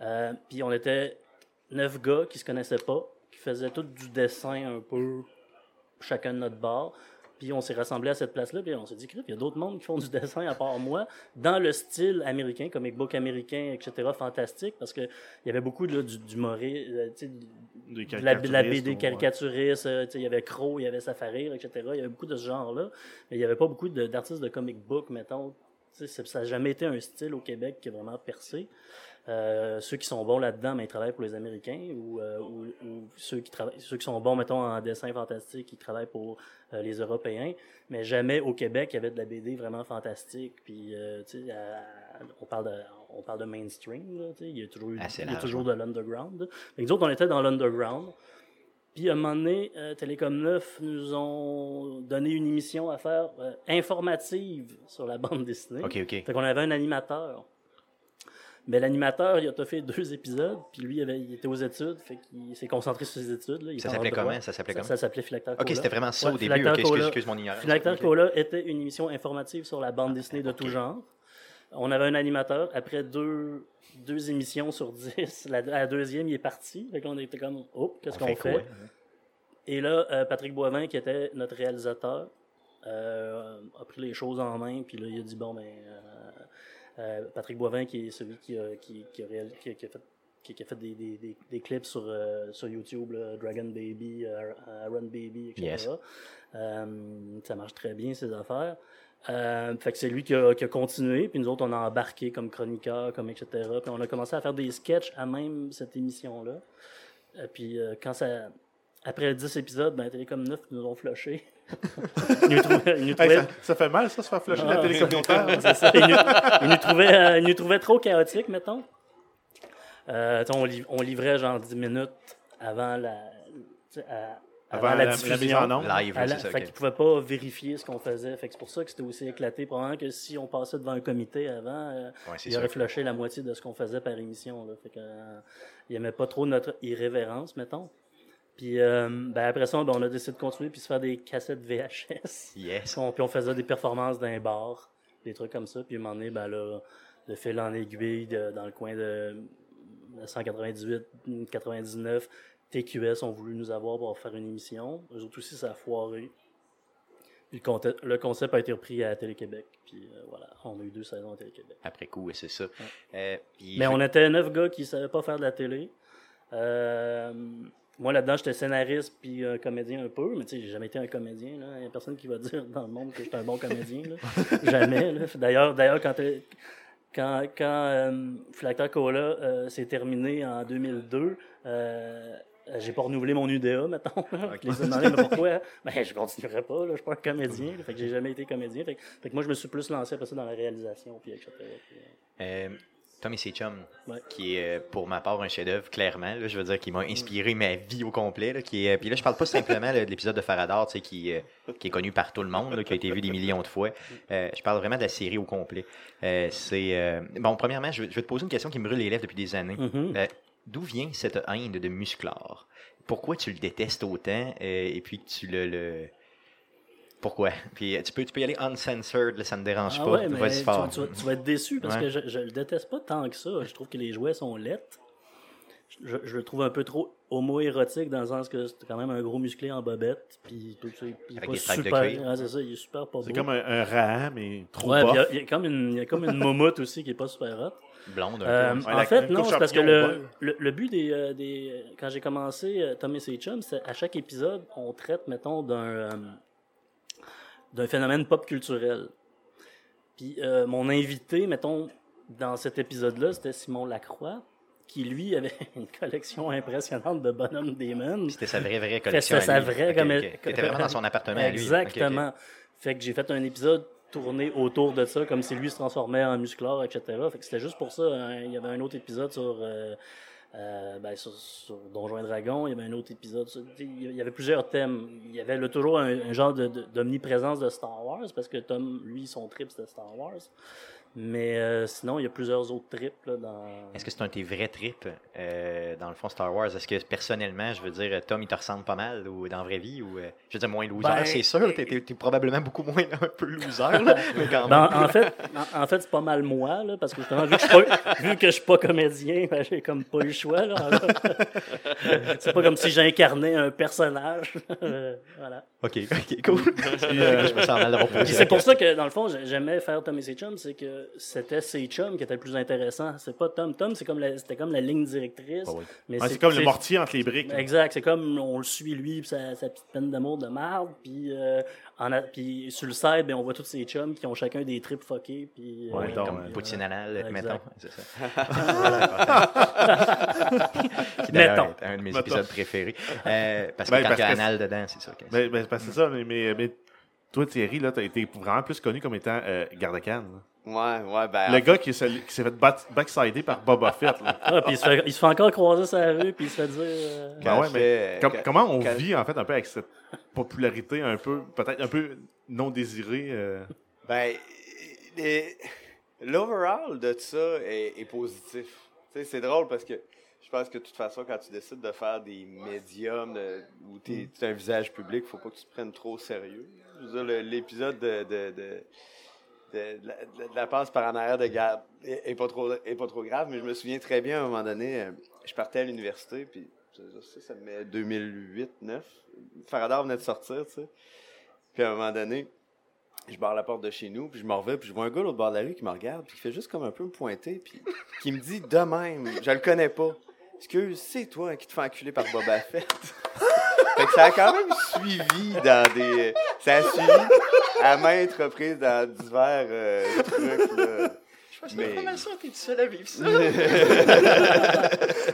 Euh, puis on était neuf gars qui se connaissaient pas, qui faisaient tout du dessin un peu chacun de notre bord. Puis on s'est rassemblés à cette place-là, puis on s'est dit, il y a d'autres mondes qui font du dessin à part moi, dans le style américain, comic book américain, etc., fantastique, parce qu'il y avait beaucoup là, du, du moré, euh, Des de la, de BD caricaturiste, euh, il y avait Crow, il y avait Safari, etc. Il y avait beaucoup de ce genre-là, mais il n'y avait pas beaucoup de- d'artistes de comic book, mettons. Ça n'a jamais été un style au Québec qui a vraiment percé. Euh, ceux qui sont bons là-dedans, mais ils travaillent pour les Américains, ou, euh, ou, ou ceux, qui travaillent, ceux qui sont bons, mettons, en dessin fantastique, ils travaillent pour euh, les Européens. Mais jamais au Québec, il y avait de la BD vraiment fantastique. Puis, euh, tu sais, on, parle de, on parle de mainstream, là, tu sais, il y a toujours, Assez il y a toujours de l'underground. nous autres, on était dans l'underground. Puis, à un moment donné, euh, Télécom 9 nous ont donné une émission à faire euh, informative sur la bande dessinée. OK, OK. Fait qu'on avait un animateur. Mais l'animateur, il a fait deux épisodes, puis lui, il, avait- il était aux études, fait qu'il s'est concentré sur ses études. là. Il Ça s'appelait comment? Ça s'appelait Ça, comment? ça s'appelait Phylacter OK, c'était vraiment ça Ouais, au début. Excuse, mon ignorance. Phylacter OK. Cola était une émission informative sur la bande dessinée de tout genre. On avait un animateur. Après deux, deux émissions sur dix, la, la deuxième, il est parti. Fait qu'on était comme, oh, qu'est-ce On qu'on fait fait? quoi? Et là, euh, Patrick Boivin, qui était notre réalisateur, euh, a pris les choses en main, puis là, il a dit, bon, ben, euh, euh, Patrick Boivin, qui est celui qui a, qui, qui a, réal- qui a- qui a fait, qui, a fait des, des, des, des clips sur, euh, sur YouTube, là, Dragon Baby, euh, Run Baby, etc. Yes. Euh, ça marche très bien, ces affaires. Euh, fait que c'est lui qui a, qui a continué, puis nous autres, on a embarqué comme chroniqueur, comme etc. Puis on a commencé à faire des sketchs à même cette émission-là. Puis quand ça... Après 10 épisodes, ben, Télécom 9 nous ont flushé. ils nous trouvaient, ils nous Hey, trouvaient- ça, ça fait mal, ça, se faire flusher la Ah, télé communautaire. Ils nous, ils nous trouvaient, euh, ils nous trouvaient trop chaotiques, mettons. Euh, on, liv- on livrait genre 10 minutes avant la, à- avant, Avant la, la, la diffusion. Live, À la- c'est ça. fait qu'ils pouvaient pas vérifier ce qu'on faisait. Fait que c'est pour ça que c'était aussi éclaté. Probablement que si on passait devant un comité avant, euh, Ouais, il aurait flushé la moitié de ce qu'on faisait par émission. Là. Fait que, euh, il aimait pas trop notre irrévérence, mettons. Puis euh, ben, après ça, ben, on a décidé de continuer puis se faire des cassettes VHS. Yes. On- puis on faisait des performances d'un bar, des trucs comme ça. Puis à un moment donné, ben là, de fil en aiguille, de- dans le coin de 198, 99, TQS ont voulu nous avoir pour faire une émission. Eux autres aussi, ça a foiré. Puis le, concept a été repris à Télé-Québec. Puis euh, voilà, on a eu deux saisons à Télé-Québec. Après coup, ouais, c'est ça. Euh, puis- Mais on était neuf gars qui ne savaient pas faire de la télé. Euh, moi, là-dedans, j'étais scénariste puis un comédien un peu, mais tu sais, j'ai jamais été un comédien. Il n'y a personne qui va dire dans le monde que j'étais un bon comédien. là. jamais. D'ailleurs, d'ailleurs, quand, t'es- quand, quand euh, Philactère Cola euh, s'est terminé en 2002, euh, j'ai pas renouvelé mon UDA, mettons. Je les ai demandé, mais pourquoi? Ben, je continuerai pas, là, je suis pas un comédien. là. fait que j'ai jamais été comédien. Fait, que- fait que moi, je me suis plus lancé après ça dans la réalisation, puis etc. Puis, euh, Euh, Tommy C. Chum, Ouais. qui est euh, pour ma part un chef-d'œuvre, clairement. là, je veux dire, qui m'a inspiré ma vie au complet. Là, qui est, puis là, je parle pas simplement là, de l'épisode de Faradar, tu sais, qui, euh, qui est connu par tout le monde, là, qui a été vu des millions de fois. Euh, je parle vraiment de la série au complet. Euh, c'est euh, bon. Premièrement, je vais, je vais te poser une question qui me brûle les lèvres depuis des années. mhm. Euh, D'où vient cette haine de Musclor? Pourquoi tu le détestes autant euh, et puis que tu le, le- Pourquoi? Puis euh, tu peux, tu peux y aller uncensored, là, ça me dérange Ah pas. ouais, mais Vas-y tu, fort. tu vas, tu vas être déçu parce Ouais. que je, je le déteste pas tant que ça. Je trouve que les jouets sont lettres. Je, je le trouve un peu trop homo-érotique dans le sens que c'est quand même un gros musclé en bobette. Puis il est Avec pas des stripes de super. cuir. Ah, c'est ça, il est super pas beau. C'est comme un, un rat, mais trop Ouais, il y bas. a- il y, a comme une, il y a comme une aussi qui est pas super hot. Blonde un Euh. Ouais, en la- fait, non, c'est parce que le, le, le but des, euh, des. Quand j'ai commencé euh, Tommy C. Chum, c'est à chaque épisode, on traite, mettons, d'un. D'un phénomène pop culturel. Puis euh, mon invité, mettons, dans cet épisode-là, c'était Simon Lacroix, qui lui avait une collection impressionnante de bonhommes Damon. C'était sa vraie, vraie collection. C'était sa vraie comme- ok. T'étais vraiment dans son appartement à lui. Exactement. Ok, ok. Fait que j'ai fait un épisode tourné autour de ça, comme si lui se transformait en musclore, etc. Fait que c'était juste pour ça. hein. Il y avait un autre épisode sur, euh, euh, ben, sur, sur Donjons et Dragons. Il y avait un autre épisode. il y avait plusieurs thèmes. Il y avait là, toujours un, genre de- de- d'omniprésence de, Star Wars, parce que Tom, lui, son trip, c'était Star Wars. Mais euh, sinon, il y a plusieurs autres trips là, dans. Est-ce que c'est un de tes vrais trips, euh, dans le fond, Star Wars? Est-ce que personnellement, je veux dire, Tom, il te ressemble pas mal ou dans la vraie vie? Ou, euh, je veux dire, moins loser, Ben, c'est sûr. T'es, t'es probablement beaucoup moins un peu loser, là, mais quand même. Ben, en fait, en, en fait c'est pas mal moi, là, parce que justement, vu que je suis pas, vu que je suis pas comédien, ben, j'ai comme pas eu le choix. Là, c'est pas comme si j'incarnais un personnage. Voilà. Ok, ok, cool. je me sens mal c'est pour ça que, dans le fond, j'ai- j'aimais faire Tom et ses chums, c'est que c'était ses chums qui étaient le plus intéressant. C'est pas Tom. Tom, c'est comme la- c'était comme la ligne directrice. Ah oui. mais Ouais, c'est comme le mortier entre les briques. Exact, c'est comme on le suit lui pis sa, sa petite peine d'amour de marde, puis euh, en a- puis sur le site, ben on voit tous ces chums qui ont chacun des trips fuckés, puis Ouais, euh, donc, Comme euh, poutine anal, exact. mettons. C'est ça. Qui Mettons. d'ailleurs est un de mes Mettons. épisodes préférés. Euh, parce que Ben, quand parce il y a que anal dedans, c'est ça. que- Ben, ben, c'est parce que c'est ça, mais, mais, mais toi, Thierry, là, t'as été vraiment plus connu comme étant euh, garde-can. Là. Ouais, ouais, ben. Le gars qui, s'est- qui s'est fait backsider par Boba Fett. là. Ah, puis il se, fait, il se fait encore croiser la rue, puis il se fait dire. euh, Ben ouais, mais com- comment on quand- vit, en fait, un peu avec cette popularité un peu, peut-être un peu non désirée? euh, Ben, les- l'overall de ça est, est positif. Tu sais, c'est drôle parce que je pense que de toute façon, quand tu décides de faire des médiums de- où tu es un visage public, faut pas que tu te prennes trop au sérieux. Je veux dire, le- l'épisode de, de, de, de- la, passe par en arrière de garde est, pas trop, est pas trop grave, mais je me souviens très bien à un moment donné, euh, je partais à l'université, puis ça me met 2008-9. Faradar venait de sortir, tu sais. Puis à un moment donné, je barre la porte de chez nous, puis je m'en vais, puis je vois un gars l'autre bord de la rue qui me regarde, puis qui fait juste comme un peu me pointer, puis qui me dit de même, je le connais pas. Excuse, c'est toi qui te fais enculer par Boba Fett. fait que ça a quand même suivi dans des. Ça a suivi à maintes reprises dans divers euh, trucs, là. Mais- ça, t'es seul à vivre ça.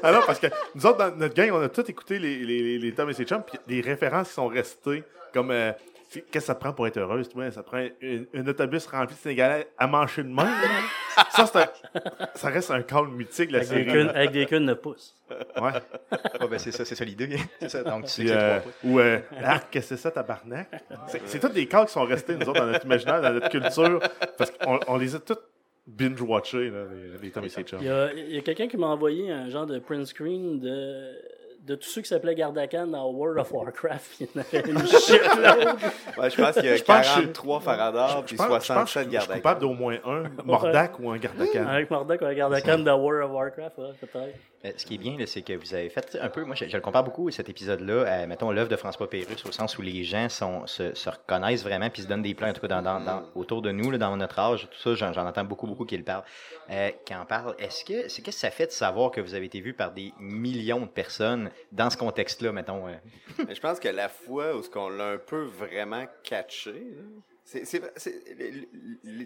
Ah non, parce que nous autres, dans notre gang, on a tous écouté les, les, les, les Tom et ses chums, puis des références qui sont restées, comme euh, qu'est-ce que ça te prend pour être heureuse, toi? Ça prend une- un autobus rempli de Sénégalais à manger de main. là. ça, c'est un- ça reste un call mythique, la avec, des queues, avec des queues de pouce. Ouais. Ah, ben, c'est ça, c'est ça l'idée. C'est ça. Donc, tu Puis, euh, ou euh, Arc, qu'est-ce que c'est ça, tabarnak? C'est c'est tous des calls qui sont restés, nous autres, dans notre imaginaire, dans notre culture, parce qu'on on les a tous binge-watchés, là, les, les Tom et ses chums. Il y a, il y a quelqu'un qui m'a envoyé un genre de print screen de, de tous ceux qui s'appelaient Gardakan dans World of Warcraft. Il y en avait une shitload. Ouais, je pense qu'il y a Je pense que je- 43 Faradar, puis Je pense, je 67 suis Gardakan. coupable d'au moins un Mordac ou un Gardakan. Avec Mordoc ou un Gardakan dans World of Warcraft, ouais, peut-être. Euh, Ce qui est bien, c'est que vous avez fait un peu, moi je, le compare beaucoup, cet épisode-là, mettons, l'œuvre de François Pérusse, au sens où les gens se, se reconnaissent vraiment, puis se donnent des plans, en tout cas dans, autour de nous, dans notre âge, tout ça, j'en, entends beaucoup, beaucoup qui le parlent. Euh, qui en parlent. Est-ce que, c'est, qu'est-ce que ça fait de savoir que vous avez été vu par des millions de personnes dans ce contexte-là, mettons? euh? Je pense que la fois où ce qu'on l'a un peu vraiment catché,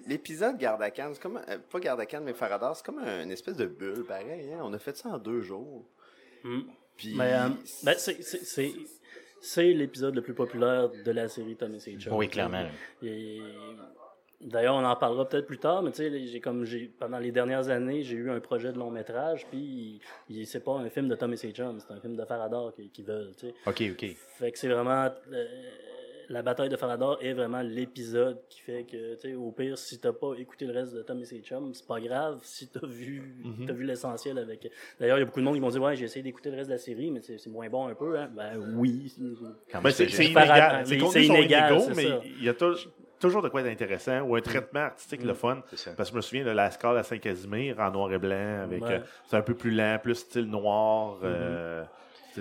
l'épisode Cannes, c'est comme, un- pas Cannes, mais Faradar, c'est comme une espèce de bulle, pareil. hein. On a fait ça en deux jours. Hmm. Puis, Mais euh, ben, c'est- c'est- c'est c'est l'épisode le plus populaire de la série Tommy et Chuck. Oui, clairement. Et- D'ailleurs, on en parlera peut-être plus tard, mais tu sais, j'ai comme j'ai pendant les dernières années, j'ai eu un projet de long métrage, puis il- c'est pas un film de Tom et ses chums, c'est un film de Faradar qui, qui veulent, tu sais. OK, OK. Fait que c'est vraiment euh, la bataille de Faradar est vraiment l'épisode qui fait que, tu sais, au pire, si t'as pas écouté le reste de Tom et ses chums, c'est pas grave si t'as vu, t'as vu l'essentiel avec. D'ailleurs, il y a beaucoup de monde qui vont dire, ouais, j'ai essayé d'écouter le reste de la série, mais c'est moins bon un peu, hein. Ben oui. Ben, c'est inégal. C'est inégal, mais il y a tou- toujours de quoi être intéressant ou un traitement artistique le fun. C'est ça. Parce que je me souviens de la à Saint-Casimir en noir et blanc, avec Ouais. euh, c'est un peu plus lent, plus style noir. euh,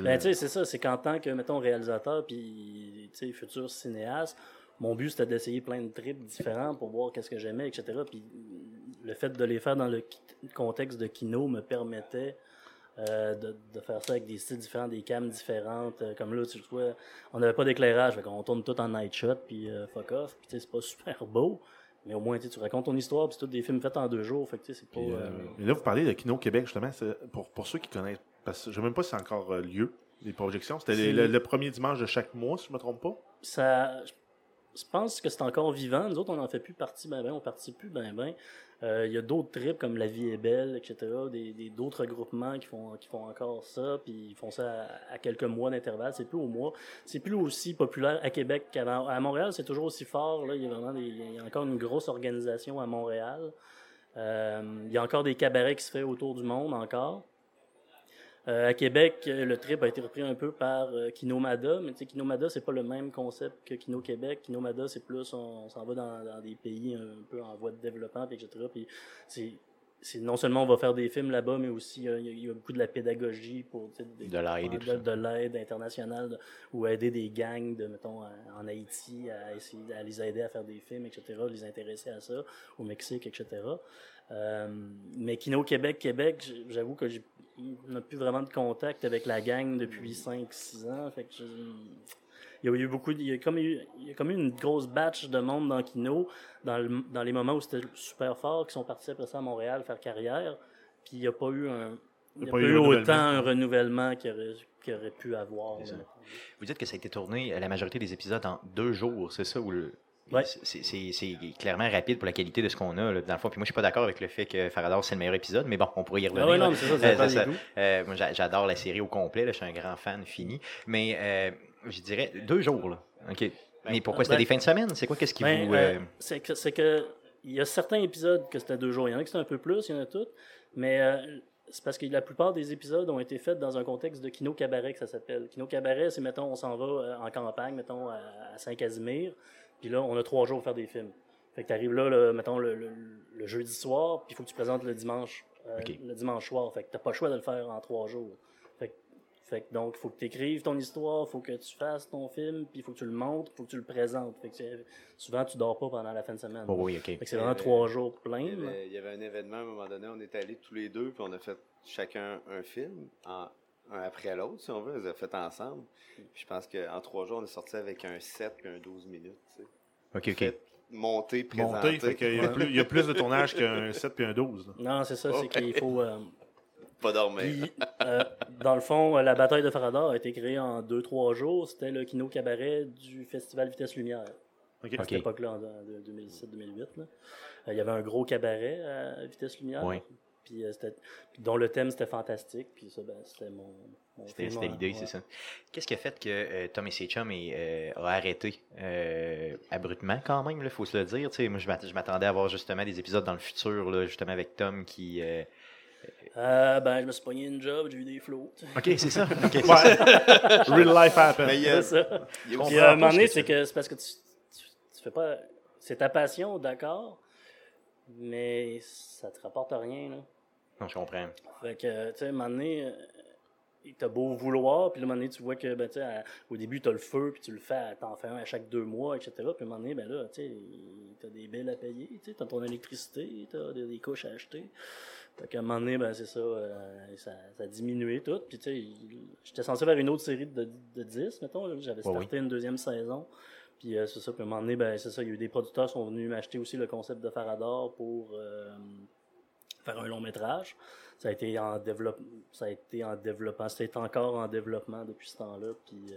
style- Ben, c'est ça, c'est qu'en tant que, mettons, réalisateur, puis, futur cinéaste, mon but, c'était d'essayer plein de trips différents pour voir qu'est-ce que j'aimais, etc. Puis, le fait de les faire dans le contexte de Kino me permettait euh, de, de faire ça avec des styles différents, des cams différentes. Euh, comme là, tu vois, on n'avait pas d'éclairage, fait qu'on tourne tout en night shot, puis euh, fuck off. Puis, c'est pas super beau, mais au moins, tu racontes ton histoire, puis c'est tous des films faits en deux jours, fait que, pas... Puis, mais là, vous parlez de Kino Québec, justement, pour, pour ceux qui connaissent, parce que je ne sais même pas si c'est encore euh, lieu, les projections. C'était le, le premier dimanche de chaque mois, si je ne me trompe pas. ça, je pense que c'est encore vivant. Nous autres, on n'en fait plus partie, ben ben, on participe plus, ben ben. Euh, Il y a d'autres trips comme La Vie est belle, etc. Des, d'autres groupements qui font, qui font encore ça, puis ils font ça à, à quelques mois d'intervalle. C'est plus au mois. C'est plus aussi populaire à Québec qu'à à Montréal. C'est toujours aussi fort. Là. Il, y a vraiment des- il y a encore une grosse organisation à Montréal. Euh, il y a encore des cabarets qui se font autour du monde encore. Euh, à Québec, le trip a été repris un peu par euh, Kinomada, mais tu sais, Kinomada, c'est pas le même concept que Kino Québec. Kinomada, c'est plus, on, s'en va dans, dans des pays un peu en voie de développement, etc. Puis c'est, c'est non seulement on va faire des films là-bas, mais aussi euh, il y a- il y, a beaucoup de la pédagogie pour des- De l'aide de, l'aide internationale de- ou aider des gangs de mettons en en Haïti à essayer à les aider à faire des films etc les intéresser à ça au Mexique etc euh, mais Kino Québec Québec j'avoue que j'ai n'a plus vraiment de contact avec la gang depuis 5-6 ans fait que je- il y a eu beaucoup de- il y a comme eu il y a comme eu une grosse batch de monde dans Kino dans, le- dans les moments où c'était super fort qui sont partis après ça à Montréal faire carrière puis il n'y a pas eu un il n'y a pas, eu autant un renouvellement qu'il aurait, qu'il aurait pu avoir. Vous dites que ça a été tourné, euh, la majorité des épisodes, en deux jours, c'est ça? Ou le... Ouais. C'est clairement rapide pour la qualité de ce qu'on a, là, dans le fond. Puis moi, je suis pas d'accord avec le fait que Faradar, c'est le meilleur épisode, mais bon, on pourrait y revenir. Ah ouais, là. non, mais c'est ça, ça Euh. Euh, j'adore la série au complet, là, je suis un grand fan fini. Mais euh, je dirais deux jours, là. OK. mais pourquoi c'était ben- des fins de semaine? C'est quoi? Qu'est-ce qui Ben, vous. euh, euh, c'est que c'est que il y a certains épisodes que c'était deux jours. Il y en a qui c'était un peu plus, il y en a toutes. Mais euh, c'est parce que la plupart des épisodes ont été faits dans un contexte de Kino Cabaret, que ça s'appelle. Kino Cabaret, c'est, mettons, on s'en va en campagne, mettons, à, Saint-Casimir. Puis là, on a trois jours pour faire des films. Fait que t'arrives là, le, mettons, le, le- le jeudi soir, puis il faut que tu présentes le dimanche, euh, le dimanche soir. Fait que t'as pas le choix de le faire en trois jours. Fait que, donc, il faut que tu écrives ton histoire, il faut que tu fasses ton film, puis il faut que tu le montres, il faut que tu le présentes. Fait que c'est- souvent, tu dors pas pendant la fin de semaine. oh oui, OK. Fait que c'est vraiment trois jours Il pleins. il y avait un événement à un moment donné, on est allés tous les deux, puis on a fait chacun un film, en- un après l'autre, si on veut, on les a fait ensemble. Puis je pense qu'en trois jours, on est sorti avec un 7 puis un 12 minutes. tu sais. OK, OK. Fait monté, présenté. Monté, fait qu'il y, a plus- il y a plus de tournage qu'un 7 puis un 12. là. Non, c'est ça, c'est qu'il faut. euh, Pas dormir. puis, euh, dans le fond, euh, la bataille de Faradar a été créée en 2-3 jours. C'était le Kino Cabaret du Festival Vitesse Lumière. OK. À cette époque-là, en de- 2007-2008. là. Euh, Il y avait un gros cabaret à Vitesse Lumière. Ouais. Puis, euh, dont le thème c'était fantastique. Puis ça, ben, c'était mon. mon C'était l'idée, Ouais. c'est ça. Qu'est-ce qui a fait que euh, Tom et ses chums euh, a arrêté euh, abruptement quand même, il faut se le dire. Tu sais, moi, je m'attendais à avoir justement des épisodes dans le futur, là, justement avec Tom qui... euh, Euh, ben, je me suis pogné une job, j'ai eu des flots. OK, c'est ça. Ouais. Real life happen. Mais il y a, C'est ça. il y a On aussi- Puis, euh, à un moment donné, c'est que c'est parce que tu, tu, tu fais pas. C'est ta passion, d'accord, mais ça te rapporte rien. Là. Non, je comprends. Fait que, tu sais, à un moment donné, euh, t'as beau vouloir, puis là, à un moment donné, tu vois que, ben, tu au début, t'as le feu, puis tu le fais, à- t'en fais un à chaque deux mois, etc. Puis à un moment donné, ben là, tu sais, t'as des billes à payer, tu sais, t'as ton électricité, t'as des, des couches à acheter. Fait qu'à un moment donné, ben, c'est ça, euh, ça, ça a diminué tout. Puis, tu sais, j'étais censé faire une autre série de, de 10, mettons, j'avais starté une deuxième saison. Puis, euh, c'est ça, puis à un moment donné, ben, c'est ça, il y a eu des producteurs qui sont venus m'acheter aussi le concept de Farador pour euh, faire un long métrage. Ça a été en développement, ça a été en développement, c'est encore en développement depuis ce temps-là. Puis,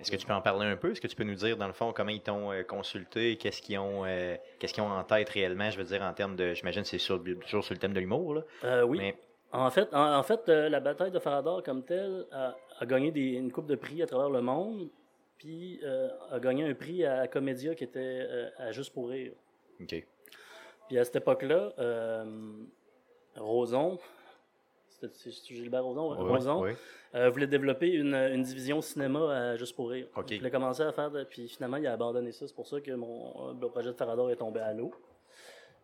Est-ce que tu peux en parler un peu? Est-ce que tu peux nous dire, dans le fond, comment ils t'ont euh, consulté? Qu'est-ce qu'ils ont, euh, qu'est-ce qu'ils ont en tête réellement? Je veux dire, en termes de. J'imagine que c'est sur- toujours sur le thème de l'humour, là. euh, oui. Mais En fait, en, en fait euh, la bataille de Farador comme telle a, a gagné des, une coupe de prix à travers le monde, puis a gagné un prix à Comédia qui était à Juste pour rire. OK. Puis à cette époque-là, Roson, c'était c'est Gilbert Roson, ouais, euh, voulait développer une, une division cinéma à Juste pour rire. OK. Il voulait commencer à faire, de- puis finalement il a abandonné ça. C'est pour ça que mon le projet de Farador est tombé à l'eau.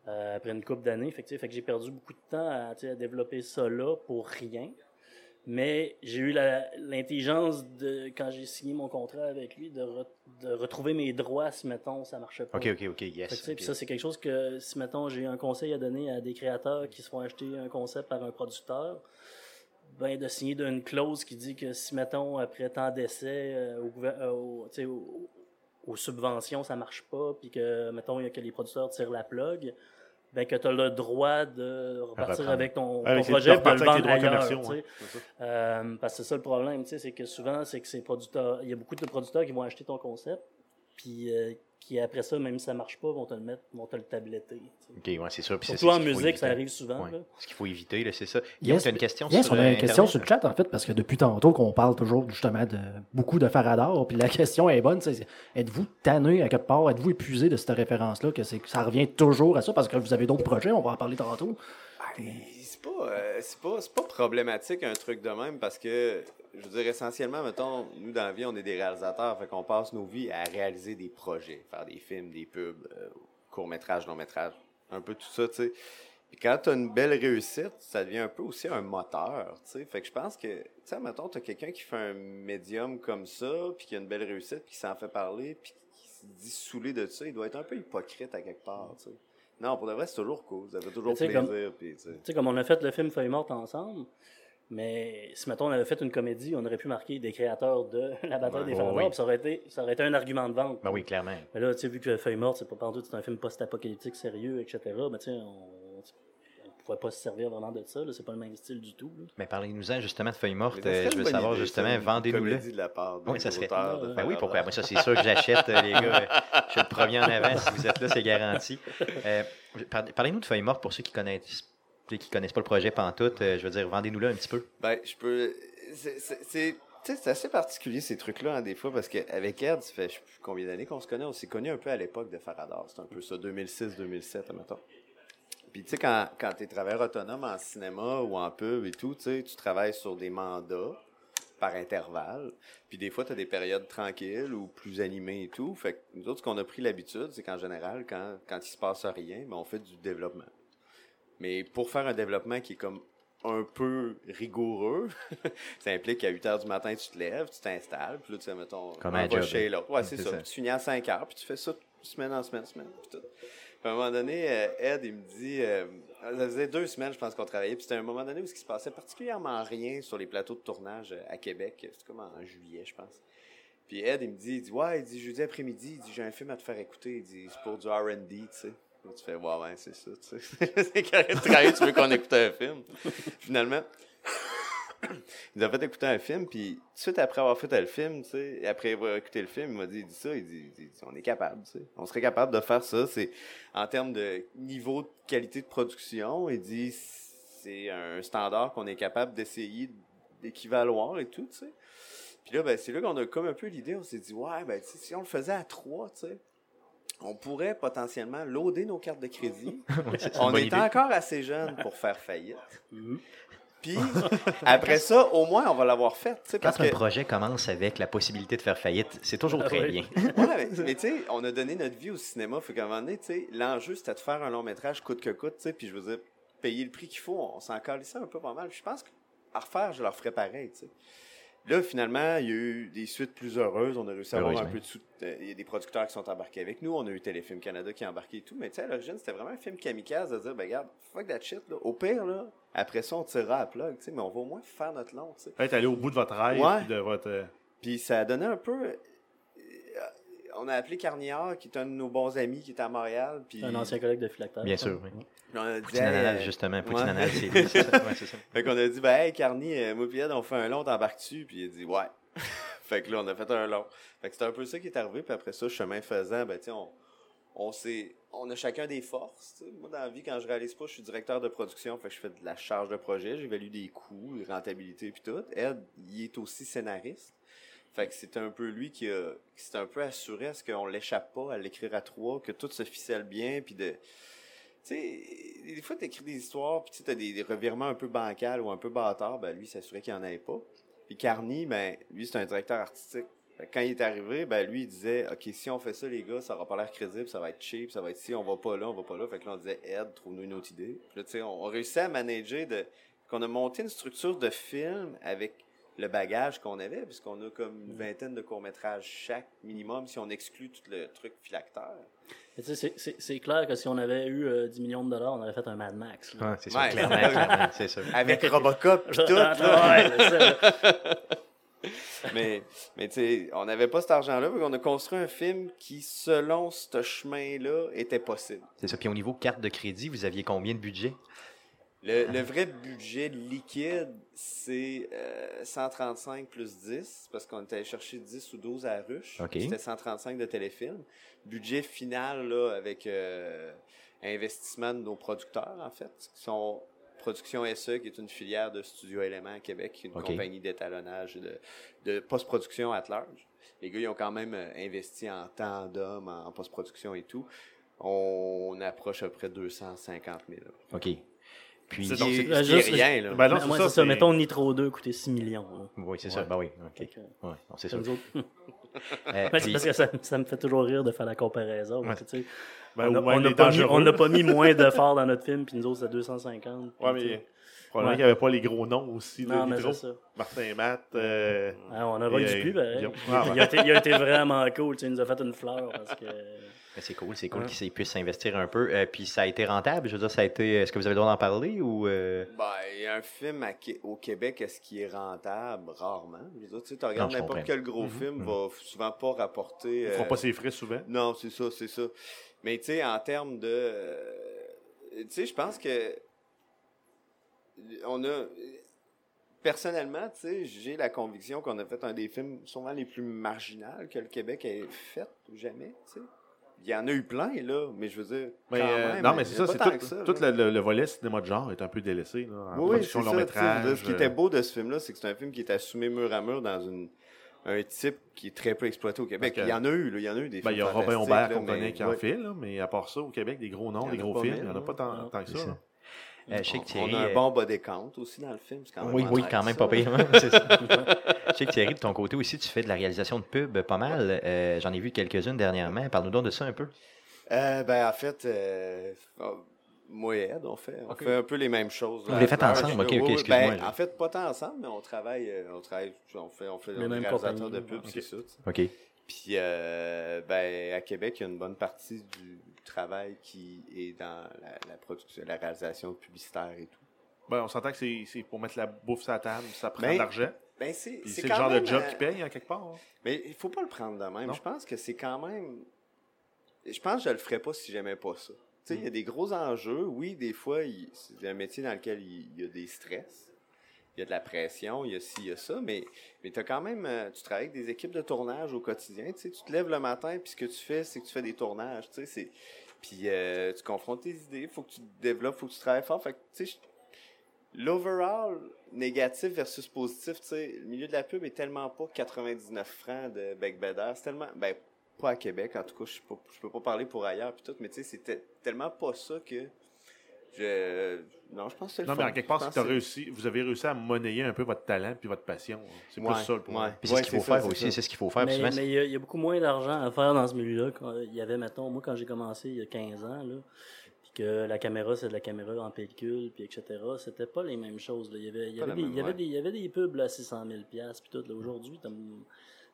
euh, après une couple d'années. Fait que, fait que j'ai perdu beaucoup de temps à, à développer ça là pour rien. Mais j'ai eu l'intelligence de, quand j'ai signé mon contrat avec lui, de, re- de retrouver mes droits si, mettons, ça marchait pas. OK, OK, OK, yes. puis ça, c'est quelque chose que, si, mettons, j'ai un conseil à donner à des créateurs qui se font acheter un concept par un producteur, ben, de signer d'une clause qui dit que si, mettons, après tant d'essais euh, au euh, au- aux subventions, ça marche pas, puis que, mettons, il y a que les producteurs tirent la plug, ben, que tu as le droit de repartir avec ton, projet de et de le vendre ailleurs. Euh, parce que c'est ça le problème, c'est que souvent, c'est que ces producteurs, il y a beaucoup de producteurs qui vont acheter ton concept, puis euh, qui après ça, même si ça marche pas, vont te le mettre, vont te le tabletter. tu sais. OK, ouais, c'est ça. Puis c'est- Surtout en musique, ça arrive souvent. Ouais. là. Ce qu'il faut éviter, là, c'est ça. Guillaume, Yes, tu as une question Yes, sur on a euh, une question sur le chat, en fait, parce que depuis tantôt qu'on parle toujours justement de beaucoup de Farador, puis la question est bonne, c'est êtes-vous tanné à quelque part, êtes-vous épuisé de cette référence-là, que, ça revient toujours à ça, parce que vous avez d'autres projets, on va en parler tantôt. Ben, C'est pas, euh, c'est pas, c'est pas problématique un truc de même parce que, je veux dire, essentiellement, mettons, nous dans la vie, on est des réalisateurs, fait qu'on passe nos vies à réaliser des projets, faire des films, des pubs, euh, courts-métrages, longs-métrages, un peu tout ça, tu sais. Puis quand tu as une belle réussite, ça devient un peu aussi un moteur, tu sais. Fait que je pense que, tu sais, mettons, tu as quelqu'un qui fait un médium comme ça, puis qui a une belle réussite, puis qui s'en fait parler, puis qui se dit saoulé de ça, il doit être un peu hypocrite à quelque part, tu sais. Non, pour de vrai, c'est toujours cool. Ça fait toujours plaisir. puis, tu sais. Tu sais, comme on a fait le film Feuille morte ensemble, mais si, mettons, on avait fait une comédie, on aurait pu marquer des créateurs de La bataille Ouais, des Farador, oui. puis ça aurait, été, ça aurait été un argument de vente. Ben oui, clairement. Mais là, tu sais, vu que Feuille morte, c'est pas partout, c'est un film post-apocalyptique sérieux, etc., ben, tu sais, on ne pouvait pas se servir vraiment de ça, là, c'est pas le même style du tout. là. Mais parlez-nous-en justement de. Mais ça euh, je veux savoir idée, justement, vendez-nous-le. comédie de la part Oui, ça serait. auteurs de. Ben oui, pourquoi? Moi, ça, c'est sûr que j'achète, euh, les gars. Je suis le premier en avant. Si vous êtes là, c'est garanti. Euh, par- Parlez-nous de Feuilles mortes pour ceux qui connaissent qui connaissent pas le projet Pantoute. Euh, je veux dire, vendez-nous-le un petit peu. Ben, je peux. C'est- assez particulier ces trucs-là, hein, des fois, parce qu'avec Ed, ça fait je sais plus combien d'années qu'on se connaît. On s'est connus un peu à l'époque de Farador. C'est un peu ça, 2006-2007, admettons. Puis, tu sais, quand, quand tu es travailleur autonome en cinéma ou en pub et tout, tu travailles sur des mandats par intervalle. Puis, des fois, tu as des périodes tranquilles ou plus animées et tout. Fait que nous autres, ce qu'on a pris l'habitude, c'est qu'en général, quand, quand il se passe rien, ben, on fait du développement. Mais pour faire un développement qui est comme un peu rigoureux, ça implique qu'à 8 heures du matin, tu te lèves, tu t'installes, puis là, tu sais, mettons, Comme un job, chez l'autre. Ouais, c'est ça. ça. Puis tu finis à 5 heures, puis tu fais ça semaine en semaine, semaine, puis tout. Puis à un moment donné, euh, Ed, il me dit, euh, ça faisait deux semaines, je pense, qu'on travaillait, puis c'était un moment donné où ce qui se passait particulièrement rien sur les plateaux de tournage euh, à Québec. C'était comme en juillet, je pense. Puis Ed, il me dit, il dit, ouais, il dit, jeudi après-midi, il dit, j'ai un film à te faire écooter, il dit, c'est pour du R&D, tu sais. Tu fais, ouais, c'est ça, tu sais. c'est tu veux qu'on écoute un film. Finalement, il nous a fait écouter un film, puis tout de suite après avoir fait le film, tu sais, après avoir écouté le film, il m'a dit, il dit ça, il dit, dit, on est capable, tu sais. On serait capable de faire ça, c'est, en termes de niveau de qualité de production, il dit, c'est un standard qu'on est capable d'essayer d'équivaloir et tout, tu sais. Puis là, ben, c'est là qu'on a comme un peu l'idée, on s'est dit, ouais, ben, si on le faisait à trois, tu sais, on pourrait potentiellement loader nos cartes de crédit. On est idée. encore assez jeune pour faire faillite. Puis, après ça, au moins, on va l'avoir fait, sais, Quand parce un que... projet commence avec la possibilité de faire faillite, c'est toujours Ah très oui. bien. Ouais, mais, mais tu sais, on a donné notre vie au cinéma. Fait qu'à un moment donné, tu sais, l'enjeu, c'était de faire un long métrage coûte que coûte, tu sais. Puis je veux dire, payer le prix qu'il faut, on s'en calissait un peu pas mal. Puis je pense qu'à refaire, je leur ferais pareil, tu sais. Là, finalement, il y a eu des suites plus heureuses. On a réussi à avoir un peu de sous. euh, Il y a des producteurs qui sont embarqués avec nous. On a eu Téléfilm Canada qui a embarqué et tout. Mais tu sais, à l'origine, c'était vraiment un film kamikaze de dire, ben regarde, fuck that shit, là. Au pire, là, après ça, on tirera à plug, tu sais, mais on va au moins faire notre long, tu sais. Être allé au bout de votre rêve, Ouais. de votre. euh, Puis ça a donné un peu. On a appelé Carniard, qui est un de nos bons amis, qui était à Montréal. Puis Un ancien collègue de Philactère. Bien sûr, oui. Puis on a dit, hey, justement. Poutine ouais. c'est ça. Ouais, c'est ça. Fait qu'on a dit, ben, hey, Carny, euh, moi pis Ed, on fait un long, t'embarques-tu? Puis il a dit, ouais. fait que là, on a fait un long. Fait que c'était un peu ça qui est arrivé. Puis après ça, chemin faisant, ben, tu sais, on, on s'est, on a chacun des forces. Moi, dans la vie, quand je réalise pas, je suis directeur de production. Fait que je fais de la charge de projet, j'évalue des coûts, des rentabilités, puis tout. Ed, il est aussi scénariste. Fait que c'était un peu lui qui, a, un peu assuré à ce qu'on l'échappe pas à l'écrire à trois, que tout se ficelle bien, puis de... Tu sais, des fois, tu écris des histoires, puis tu as des, revirements un peu bancals ou un peu bâtards, ben lui, s'assurait qu'il n'y en avait pas. Puis Carney, ben, lui, c'est un directeur artistique. Quand il est arrivé, ben lui, il disait, OK, si on fait ça, les gars, ça aura pas l'air crédible, ça va être cheap, ça va être si, on va pas là, on va pas là. Fait que là, on disait, Ed, trouve-nous une autre idée. Puis là, tu sais, on, on réussit à manager de... qu'on a monté une structure de film avec le bagage qu'on avait, puisqu'on a comme une vingtaine de courts-métrages chaque minimum, si on exclut tout le truc. Mais sais, c'est- clair que si on avait eu euh, 10 millions de dollars, on aurait fait un Mad Max. Ouais, c'est Ouais. clairement, clairement, c'est ça. Avec Robocop pis tout, ouais, mais mais tu sais, on n'avait pas cet argent-là, donc on a construit un film qui, selon ce chemin-là, était possible. C'est ça. Puis au niveau carte de crédit, vous aviez combien de budget? Le, le vrai budget liquide, c'est euh, 135 plus 10, parce qu'on était allé chercher 10 ou 12 à la ruche. OK. C'était 135 de téléfilm. Budget final, là, avec euh, investissement de nos producteurs, en fait, qui sont Production SE, qui est une filière de Studio Élément à Québec, qui est une compagnie d'étalonnage et de, de post-production at large. Les gars, ils ont quand même euh, investi en temps d'homme, en post-production et tout. On approche à peu près 250 000. là. OK. Puis, C'est rien, là. Ben non, Mais c'est moi, ça, c'est ça. c'est- Mettons Nitro 2 coûtait 6 millions. là. oui, c'est ça. Ben oui, OK. Fait que- Ouais, non, c'est Ça Euh, puis- parce que ça, ça me fait toujours rire de faire la comparaison. parce que, tu sais, Ben, on n'a pas, mis- dangereux. on n'a pas mis moins d'efforts dans notre film, puis nous autres, c'est 250. puis, Ouais, mais probablement Ouais. qu'il n'y avait pas les gros noms aussi. Non, de mais Nitro. c'est ça. Martin et Matt. euh, Ah, on a pas eu Et, du plus, ben, Guillaume. il, a été, vraiment cool. tu sais, Il nous a fait une fleur parce que. Mais c'est cool, c'est cool Ouais. qu'ils puissent s'investir un peu. Euh, puis ça a été rentable, je veux dire, ça a été. Est-ce que vous avez le droit d'en parler ou. euh, Ben, il y a un film à au Québec, est-ce qu'il est rentable? Rarement. Je veux dire, tu sais, regardes n'importe quel gros film, va souvent pas rapporter. Ils ne euh, feront pas ses frais souvent. Non, c'est ça, c'est ça. Mais tu sais, en termes de. euh, tu sais, je pense que. On a. Personnellement, tu sais, j'ai la conviction qu'on a fait un des films sûrement les plus marginaux que le Québec ait fait ou jamais, tu sais. Il y en a eu plein, là, mais je veux dire. Mais, quand euh, même, non, mais c'est ça, c'est tout, que ça, tout le, le- le volet cinéma de genre est un peu délaissé. Là, en Oui, production long ça. métrage. dire, Ce qui était beau de ce film-là, c'est que c'est un film qui est assumé mur à mur dans une, un type qui est très peu exploité au Québec. Il y en a eu, là, il y en a eu des Ben, films il y a Robin là, qu'on connaît qui en ouais. fait, là, mais à part ça, au Québec, des gros noms, des gros films, il n'y en a pas tant, Non. tant que ça. Euh, On Thierry, a un euh, bon bas des comptes aussi dans le film. c'est quand même Oui, oui, quand même ça, pas pire. hein. Je sais que Thierry, de ton côté aussi, tu fais de la réalisation de pub pas mal. Euh, J'en ai vu quelques-unes dernièrement. Parle-nous donc de ça un peu. Euh, ben, en fait, euh, oh, moi et Ed, on fait, on fait un peu les mêmes choses. Vous là, les faites Flash, ensemble? Ok, ok, excuse-moi, ben, en fait, pas tant ensemble, mais on travaille, on travaille, on fait, on fait, Les on mêmes réalisateur de pub, ok. c'est ça. OK. Puis, euh, ben, à Québec, il y a une bonne partie du travail qui est dans la, la production, la réalisation publicitaire et tout. Ben, on s'entend que c'est pour mettre la bouffe sur la table, ça prend Ben, de l'argent. Ben, c'est le genre de job euh, qui paye, en quelque part. hein. Mais il faut pas le prendre de même. Non. Je pense que c'est quand même. Je pense que je le ferais pas si j'aimais pas ça. Tu sais, il y a des gros enjeux. Oui, des fois, il- c'est un métier dans lequel il y a des stress. Il y a de la pression, il y a ci, il y a ça, mais, mais quand même, euh, tu travailles avec des équipes de tournage au quotidien, tu sais, tu te lèves le matin, puis ce que tu fais, c'est que tu fais des tournages, tu sais, c'est, puis euh, tu confrontes tes idées, faut que tu te développes, faut que tu travailles fort, fait que, tu sais, l'overall négatif versus positif, tu sais, le milieu de la pub est tellement pas 99 francs de bec Bedder, c'est tellement, ben, pas à Québec, en tout cas, je peux pas parler pour ailleurs, puis tout, mais tu sais, c'était tellement pas ça que je, non, je pense que c'est Non, mais en quelque part, c'est que réussi, vous avez réussi à monnayer un peu votre talent puis votre passion. C'est Ouais, plus ça le point. ouais. Puis c'est Ouais, ce qu'il faut ça, faire aussi. ça. C'est ce qu'il faut faire. Mais il y, a- il y a beaucoup moins d'argent à faire dans ce milieu-là. qu'il y avait, mettons, moi, quand j'ai commencé il y a 15 ans, là, puis que la caméra, c'est de la caméra en pellicule, puis etc. C'était pas les mêmes choses. Là. Il y avait, il y Pas avait, la des, même, il y avait ouais. des, il y avait des pubs à 600 000 puis tout. là. Aujourd'hui, t'as-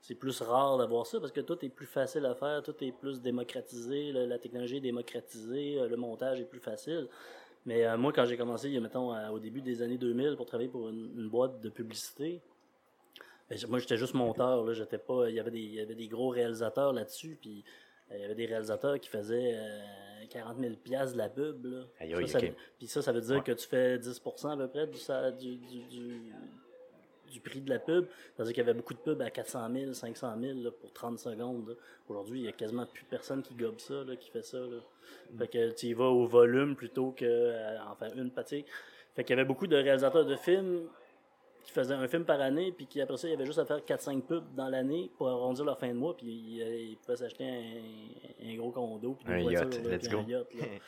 c'est plus rare d'avoir ça parce que tout est plus facile à faire, tout est plus démocratisé, la technologie est démocratisée, euh, le montage est plus facile. Mais euh, moi, quand j'ai commencé, il y a, mettons, au début des années 2000 pour travailler pour une, une boîte de publicité, ben, moi, j'étais juste monteur. Là, j'étais pas, il, y avait des, il y avait des gros réalisateurs là-dessus, puis euh, il y avait des réalisateurs qui faisaient euh, 40 000 piastres de la pub. Là. Ça, puis ça, ça veut dire Ouais. que tu fais 10% à peu près du, du, du, du prix de la pub. C'est-à-dire qu'il y avait beaucoup de pubs à 400 000, 500 000 là, pour 30 secondes. Aujourd'hui, il y a quasiment plus personne qui gobe ça, là, qui fait ça. Là. Fait que tu y vas au volume plutôt que euh, faire une partie. Fait qu'il y avait beaucoup de réalisateurs de films qui faisaient un film par année, puis qui après ça, il y avait juste à faire 4-5 pubs dans l'année pour arrondir leur fin de mois, puis ils, euh, ils pouvaient s'acheter un, un gros condo, puis des Un voitures, yacht, là, let's puis un yacht, là.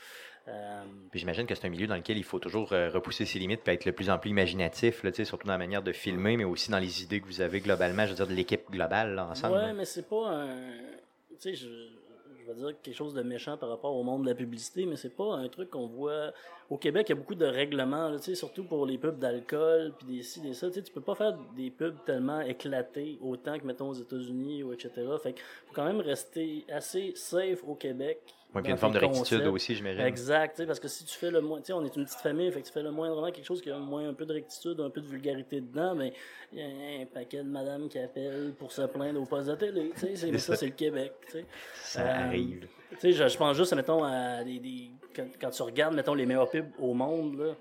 Euh, Puis j'imagine que c'est un milieu dans lequel il faut toujours euh, repousser ses limites puis être le plus en plus imaginatif, là, surtout dans la manière de filmer, mais aussi dans les idées que vous avez globalement, je veux dire, de l'équipe globale là, ensemble. Là. mais c'est pas un. Tu sais, je, je vais dire quelque chose de méchant par rapport au monde de la publicité, mais c'est pas un truc qu'on voit. Au Québec, il y a beaucoup de règlements, là, surtout pour les pubs d'alcool, puis des ci, des ça. Tu peux pas faire des pubs tellement éclatées autant que, mettons, aux États-Unis ou etc. Fait qu'il faut quand même rester assez safe au Québec. Ouais, puis une forme de rectitude aussi, j'imagine. Exact, parce que si tu fais le moins, tu sais, on est une petite famille, fait que tu fais le moindrement quelque chose qui a moins un peu de rectitude, un peu de vulgarité dedans, mais il y a un paquet de madames qui appellent pour se plaindre au poste de télé, tu sais, c'est- mais ça, c'est le Québec, tu sais. Ça Euh, arrive. Tu sais, je, je pense juste, mettons, à des, des- quand, quand tu regardes, mettons, les meilleurs pubs au monde,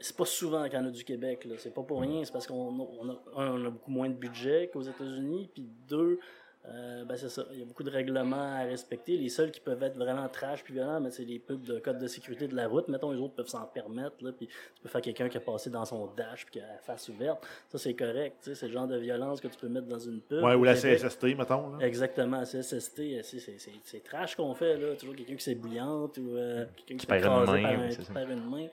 c'est pas souvent qu'il y en a du Québec, là. C'est pas pour rien, c'est parce qu'on a, on a, un, on a beaucoup moins de budget qu'aux États-Unis, puis deux, euh, ben c'est ça, il y a beaucoup de règlements à respecter. Les seuls qui peuvent être vraiment trash puis violents, mais c'est les pubs de code de sécurité de la route. Mettons, les autres peuvent s'en permettre, là, puis tu peux faire quelqu'un qui a passé dans son dash puis qui a la face ouverte. Ça, c'est correct, c'est le genre de violence que tu peux mettre dans une pub. Ouais, ou la CSST, mettons. là. Exactement, CSST, euh, c'est- trash qu'on fait, là. Toujours quelqu'un qui s'est bouillante ou euh, quelqu'un qui perd une main, par un- qui perd une main.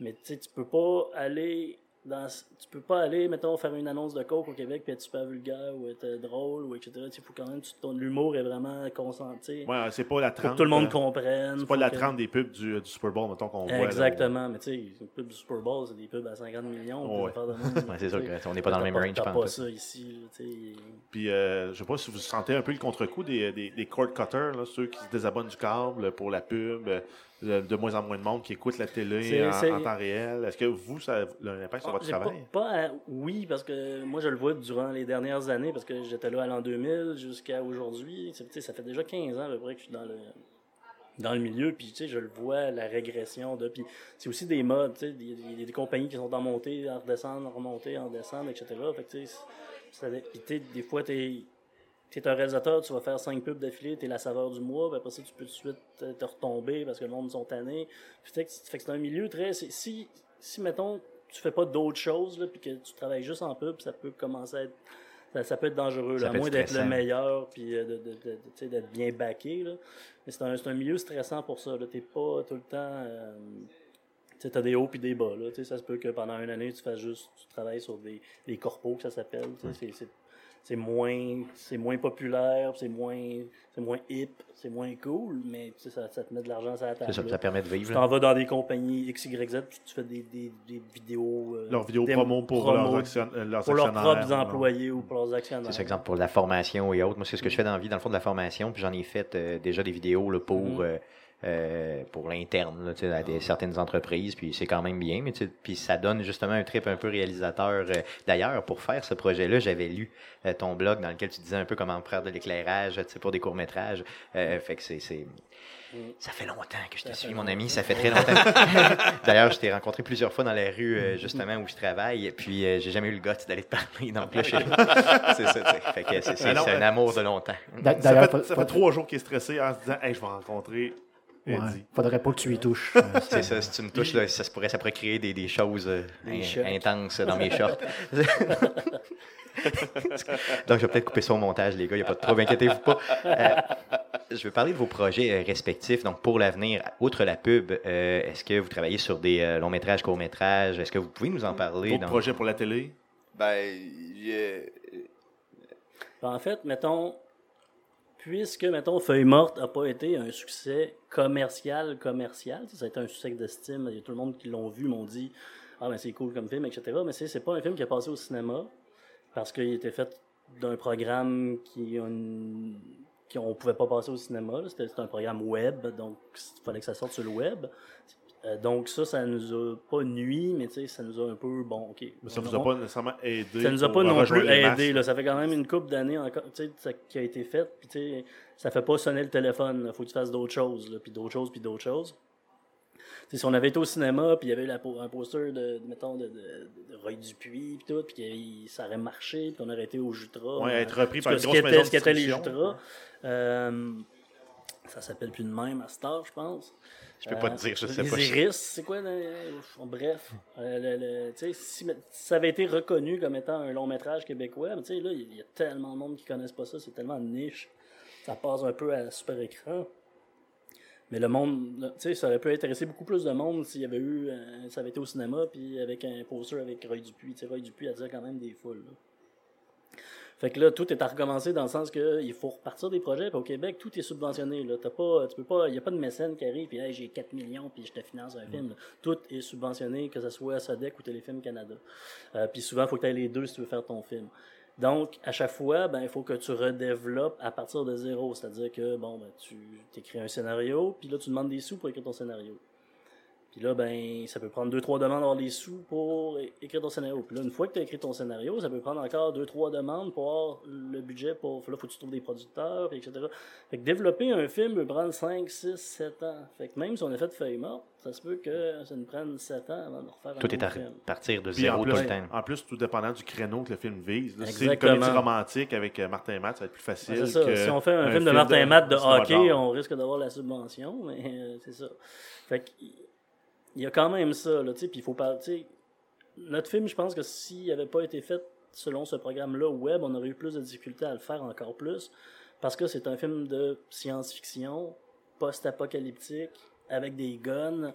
Mais tu peux pas aller dans. Tu peux pas aller, mettons, faire une annonce de coke au Québec puis être super vulgaire ou être euh, drôle ou etc. Il faut quand même ton humour est vraiment consenti. Ouais, c'est pas la Faut 30. que tout le monde euh, comprenne. C'est pas la que- 30 des pubs du, du Super Bowl, mettons, qu'on voit. là, Exactement, mais tu sais, une pub du Super Bowl, c'est des pubs à 50 millions. Ouais. c'est sûr qu'on n'est pas dans le même range, je pense. pas ça ici, là. Puis, euh, je sais pas si vous sentez un peu le contre-coup des, des, des cord cutters, là, ceux qui se désabonnent du câble pour la pub, euh, de, de moins en moins de monde qui écoute la télé en, temps réel. Est-ce que vous, ça a un impact sur Ah, votre j'ai travail? Pas, pas à- oui, parce que moi, je le vois durant les dernières années, parce que j'étais là à l'an 2000 jusqu'à aujourd'hui. C'est- tu sais, Ça fait déjà 15 ans à peu près que je suis dans le dans le milieu, puis tu sais, je le vois, la régression de... Puis c'est aussi des modes, tu sais, il y, des- il y a des compagnies qui sont en montée, en redescendre, en remontée, en descendre, etc. Fait que tu sais, ça- puis tu des fois, t'es es un réalisateur, tu vas faire cinq pubs d'affilée, t'es la saveur du mois, puis après ça, tu peux tout de suite te, te retomber parce que le monde sont tannés. Puis, fait que c'est un milieu très... Si, si, mettons, tu fais pas d'autres choses, là, puis que tu travailles juste en pub, ça peut commencer à être... Ça, ça peut être dangereux, là, à moins d'être le meilleur, puis euh, de, de, d'être bien backé, là. Mais c'est un, c'est un milieu stressant pour ça. T'es pas tout le temps... euh, tu t'as des hauts puis des bas, là. Ça se peut que pendant une année, tu fasses juste... Tu travailles sur des, des corpos, que ça s'appelle, c'est- c'est moins c'est moins populaire, c'est moins c'est moins hip, c'est moins cool, mais tu sais, ça, ça te met de l'argent sur la table. Ça, ça permet de Tu vivre. t'en là. vas dans des compagnies XYZ, puis tu fais des, des, des vidéos. euh, Leurs vidéos promo pour promos leurs, action- euh, leurs pour leurs actionnaires, propres employés ou pour leurs actionnaires. C'est ça, exemple pour la formation et autres. Moi, c'est ce que je fais dans la vie, dans le fond de la formation. Puis j'en ai fait euh, déjà des vidéos là, pour, Mhm. euh, euh, pour l'interne, là, tu sais, à des, certaines entreprises. Puis c'est quand même bien. Mais tu sais, puis ça donne justement un trip un peu réalisateur. euh. D'ailleurs, pour faire ce projet-là, j'avais lu euh, ton blog dans lequel tu disais un peu comment faire de l'éclairage tu sais, pour des courts-métrages. Euh, fait que c'est. c'est- Ça fait longtemps que je te suis, mon ami. Ça fait très longtemps. D'ailleurs, je t'ai rencontré plusieurs fois dans la rue, euh, justement, où je travaille. Puis, euh, j'ai jamais eu le goût d'aller te parler. Donc là, je c'est ça, tu sais. Fait que c'est c'est- un amour de longtemps. Ça fait, ça trois jours qu'il est stressé en se disant Hey, je vais rencontrer ouais, Eddie. faudrait pas que tu y touches. C'est ça, si tu me touches, là, ça, se pourrait, ça pourrait créer des, des choses euh, Des in- chocs. intenses dans mes shorts. Donc, je vais peut-être couper ça au montage, les gars, il n'y a pas de trouble, inquiétez-vous pas. Euh, je vais parler de vos projets euh, respectifs. Donc, pour l'avenir, outre la pub, euh, est-ce que vous travaillez sur des euh, longs métrages, courts métrages? Est-ce que vous pouvez nous en parler? D'autres dans- projets pour la télé? Ben, il Ben, en fait, mettons, puisque, mettons, Feuille morte n'a pas été un succès commercial, commercial, ça a été un succès d'estime, il a tout le monde qui l'ont vu m'ont dit « Ah, ben c'est cool comme film, etc. » Mais c'est pas un film qui est passé au cinéma, parce qu'il était fait d'un programme qui, a une- qui on pouvait pas passer au cinéma. c'était un programme web, donc il fallait que ça sorte sur le web. Euh, donc ça, ça nous a pas nuit, mais tu sais, ça nous a un peu, bon, ok. Mais ça on- vous a on- pas nécessairement aidé. ça nous a pas non plus aidé. Là. Ça fait quand même une couple d'années encore, tu sais, ça- qui a été faite. Puis tu sais, ça fait pas sonner le téléphone. Il faut que tu fasses d'autres choses. là, Puis d'autres choses, puis d'autres choses. Tu sais, si on avait été au cinéma, puis il y avait la un poster de, mettons, de, de, de Roy Dupuis, puis tout, puis ça aurait marché, puis qu'on aurait été au Jutra. Euh, être repris par une grosse maison de Ce qu'étaient les. Jutras. Euh, ça s'appelle plus de même à Star, je pense. Je peux pas te dire, je sais les pas. Iris, c'est quoi? le- Bref, euh, le- le- si, si ça avait été reconnu comme étant un long métrage québécois, mais tu sais, là, il y a tellement de monde qui connaissent pas ça, c'est tellement niche. Ça passe un peu à super écran. Mais le monde, tu sais, ça aurait pu intéresser beaucoup plus de monde s'il y avait eu, euh, ça avait été au cinéma, puis avec un poster avec Roy Dupuis. Tu sais, Roy Dupuis attire quand même des foules. là. Fait que là, tout est à recommencer dans le sens que il faut repartir des projets. Puis au Québec, tout est subventionné. Là. T'as pas, tu peux pas, il n'y a pas de mécène qui arrive puis hey, j'ai 4 millions puis je te finance un film. là. Tout est subventionné, que ce soit Sodec ou Téléfilm Canada. Euh, puis souvent, il faut que tu aies les deux si tu veux faire ton film. Donc, à chaque fois, ben, il faut que tu redéveloppes à partir de zéro. C'est-à-dire que, bon, ben, tu écris un scénario, puis là, tu demandes des sous pour écrire ton scénario. Puis là, ben, ça peut prendre deux, trois demandes d'avoir des sous pour écrire ton scénario. Puis là, une fois que tu as écrit ton scénario, ça peut prendre encore deux, trois demandes pour avoir le budget pour. Là, faut que tu trouves des producteurs, puis etc. Fait que développer un film peut prendre 5, 6, 7 ans. Fait que même si on a fait feuille morte, ça se peut que ça nous prenne 7 ans avant de refaire un Tout est à film. partir de Puis zéro plus, tout le temps. en plus, tout dépendant du créneau que le film vise. là, Si c'est une comédie romantique avec euh, Martin et Matt, ça va être plus facile. Ben, c'est ça. que Si on fait un, film de Martin et Matt de hockey, on risque d'avoir la subvention, mais euh, c'est ça. Fait que, il y a quand même ça, là, tu sais, puis il faut pas, notre film, je pense que s'il n'avait pas été fait selon ce programme-là web, on aurait eu plus de difficultés à le faire encore plus, parce que c'est un film de science-fiction, post-apocalyptique, avec des guns.